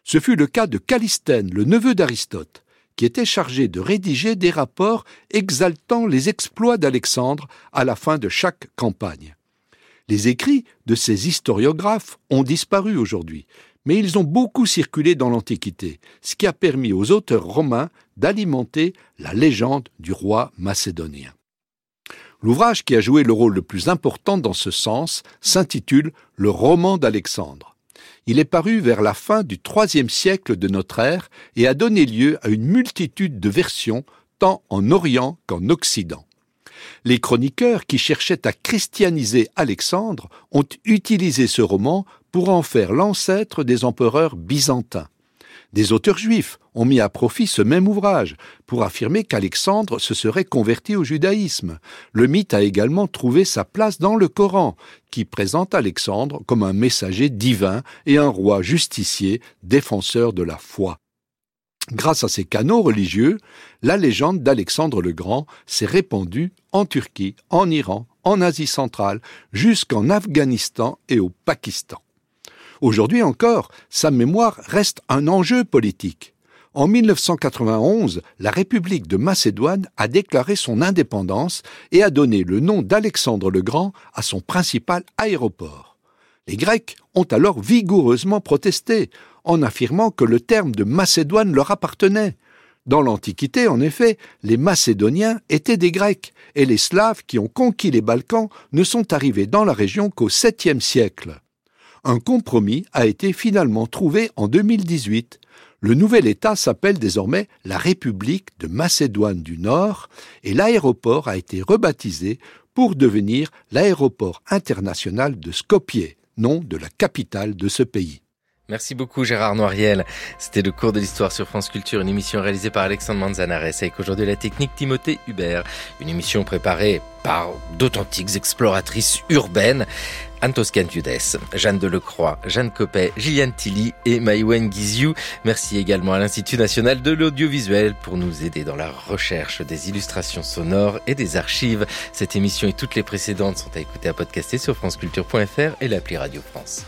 L: Ce fut le cas de Calistène, le neveu d'Aristote, qui était chargé de rédiger des rapports exaltant les exploits d'Alexandre à la fin de chaque campagne. Les écrits de ces historiographes ont disparu aujourd'hui, mais ils ont beaucoup circulé dans l'Antiquité, ce qui a permis aux auteurs romains d'alimenter la légende du roi macédonien. L'ouvrage qui a joué le rôle le plus important dans ce sens s'intitule Le roman d'Alexandre. Il est paru vers la fin du IIIe siècle de notre ère et a donné lieu à une multitude de versions tant en Orient qu'en Occident. Les chroniqueurs qui cherchaient à christianiser Alexandre ont utilisé ce roman pour en faire l'ancêtre des empereurs byzantins. Des auteurs juifs ont mis à profit ce même ouvrage pour affirmer qu'Alexandre se serait converti au judaïsme. Le mythe a également trouvé sa place dans le Coran, qui présente Alexandre comme un messager divin et un roi justicier, défenseur de la foi. Grâce à ces canaux religieux, la légende d'Alexandre le Grand s'est répandue en Turquie, en Iran, en Asie centrale, jusqu'en Afghanistan et au Pakistan. Aujourd'hui encore, sa mémoire reste un enjeu politique. En 1991, la République de Macédoine a déclaré son indépendance et a donné le nom d'Alexandre le Grand à son principal aéroport. Les Grecs ont alors vigoureusement protesté, en affirmant que le terme de Macédoine leur appartenait. Dans l'Antiquité, en effet, les Macédoniens étaient des Grecs, et les Slaves qui ont conquis les Balkans ne sont arrivés dans la région qu'au 7e siècle un compromis a été finalement trouvé en 2018. Le nouvel État s'appelle désormais la République de Macédoine du Nord et l'aéroport a été rebaptisé pour devenir l'aéroport international de Skopje, nom de la capitale de ce pays.
A: Merci beaucoup Gérard Noiriel. C'était le cours de l'histoire sur France Culture, une émission réalisée par Alexandre Manzanares avec aujourd'hui la technique Timothée Hubert. Une émission préparée par d'authentiques exploratrices urbaines. Anne Toscan Jeanne Delecroix, Jeanne Copet, Gilliane Tilly et Maïwen Guiziou. Merci également à l'Institut national de l'audiovisuel pour nous aider dans la recherche des illustrations sonores et des archives. Cette émission et toutes les précédentes sont à écouter à podcaster sur franceculture.fr et l'appli Radio France.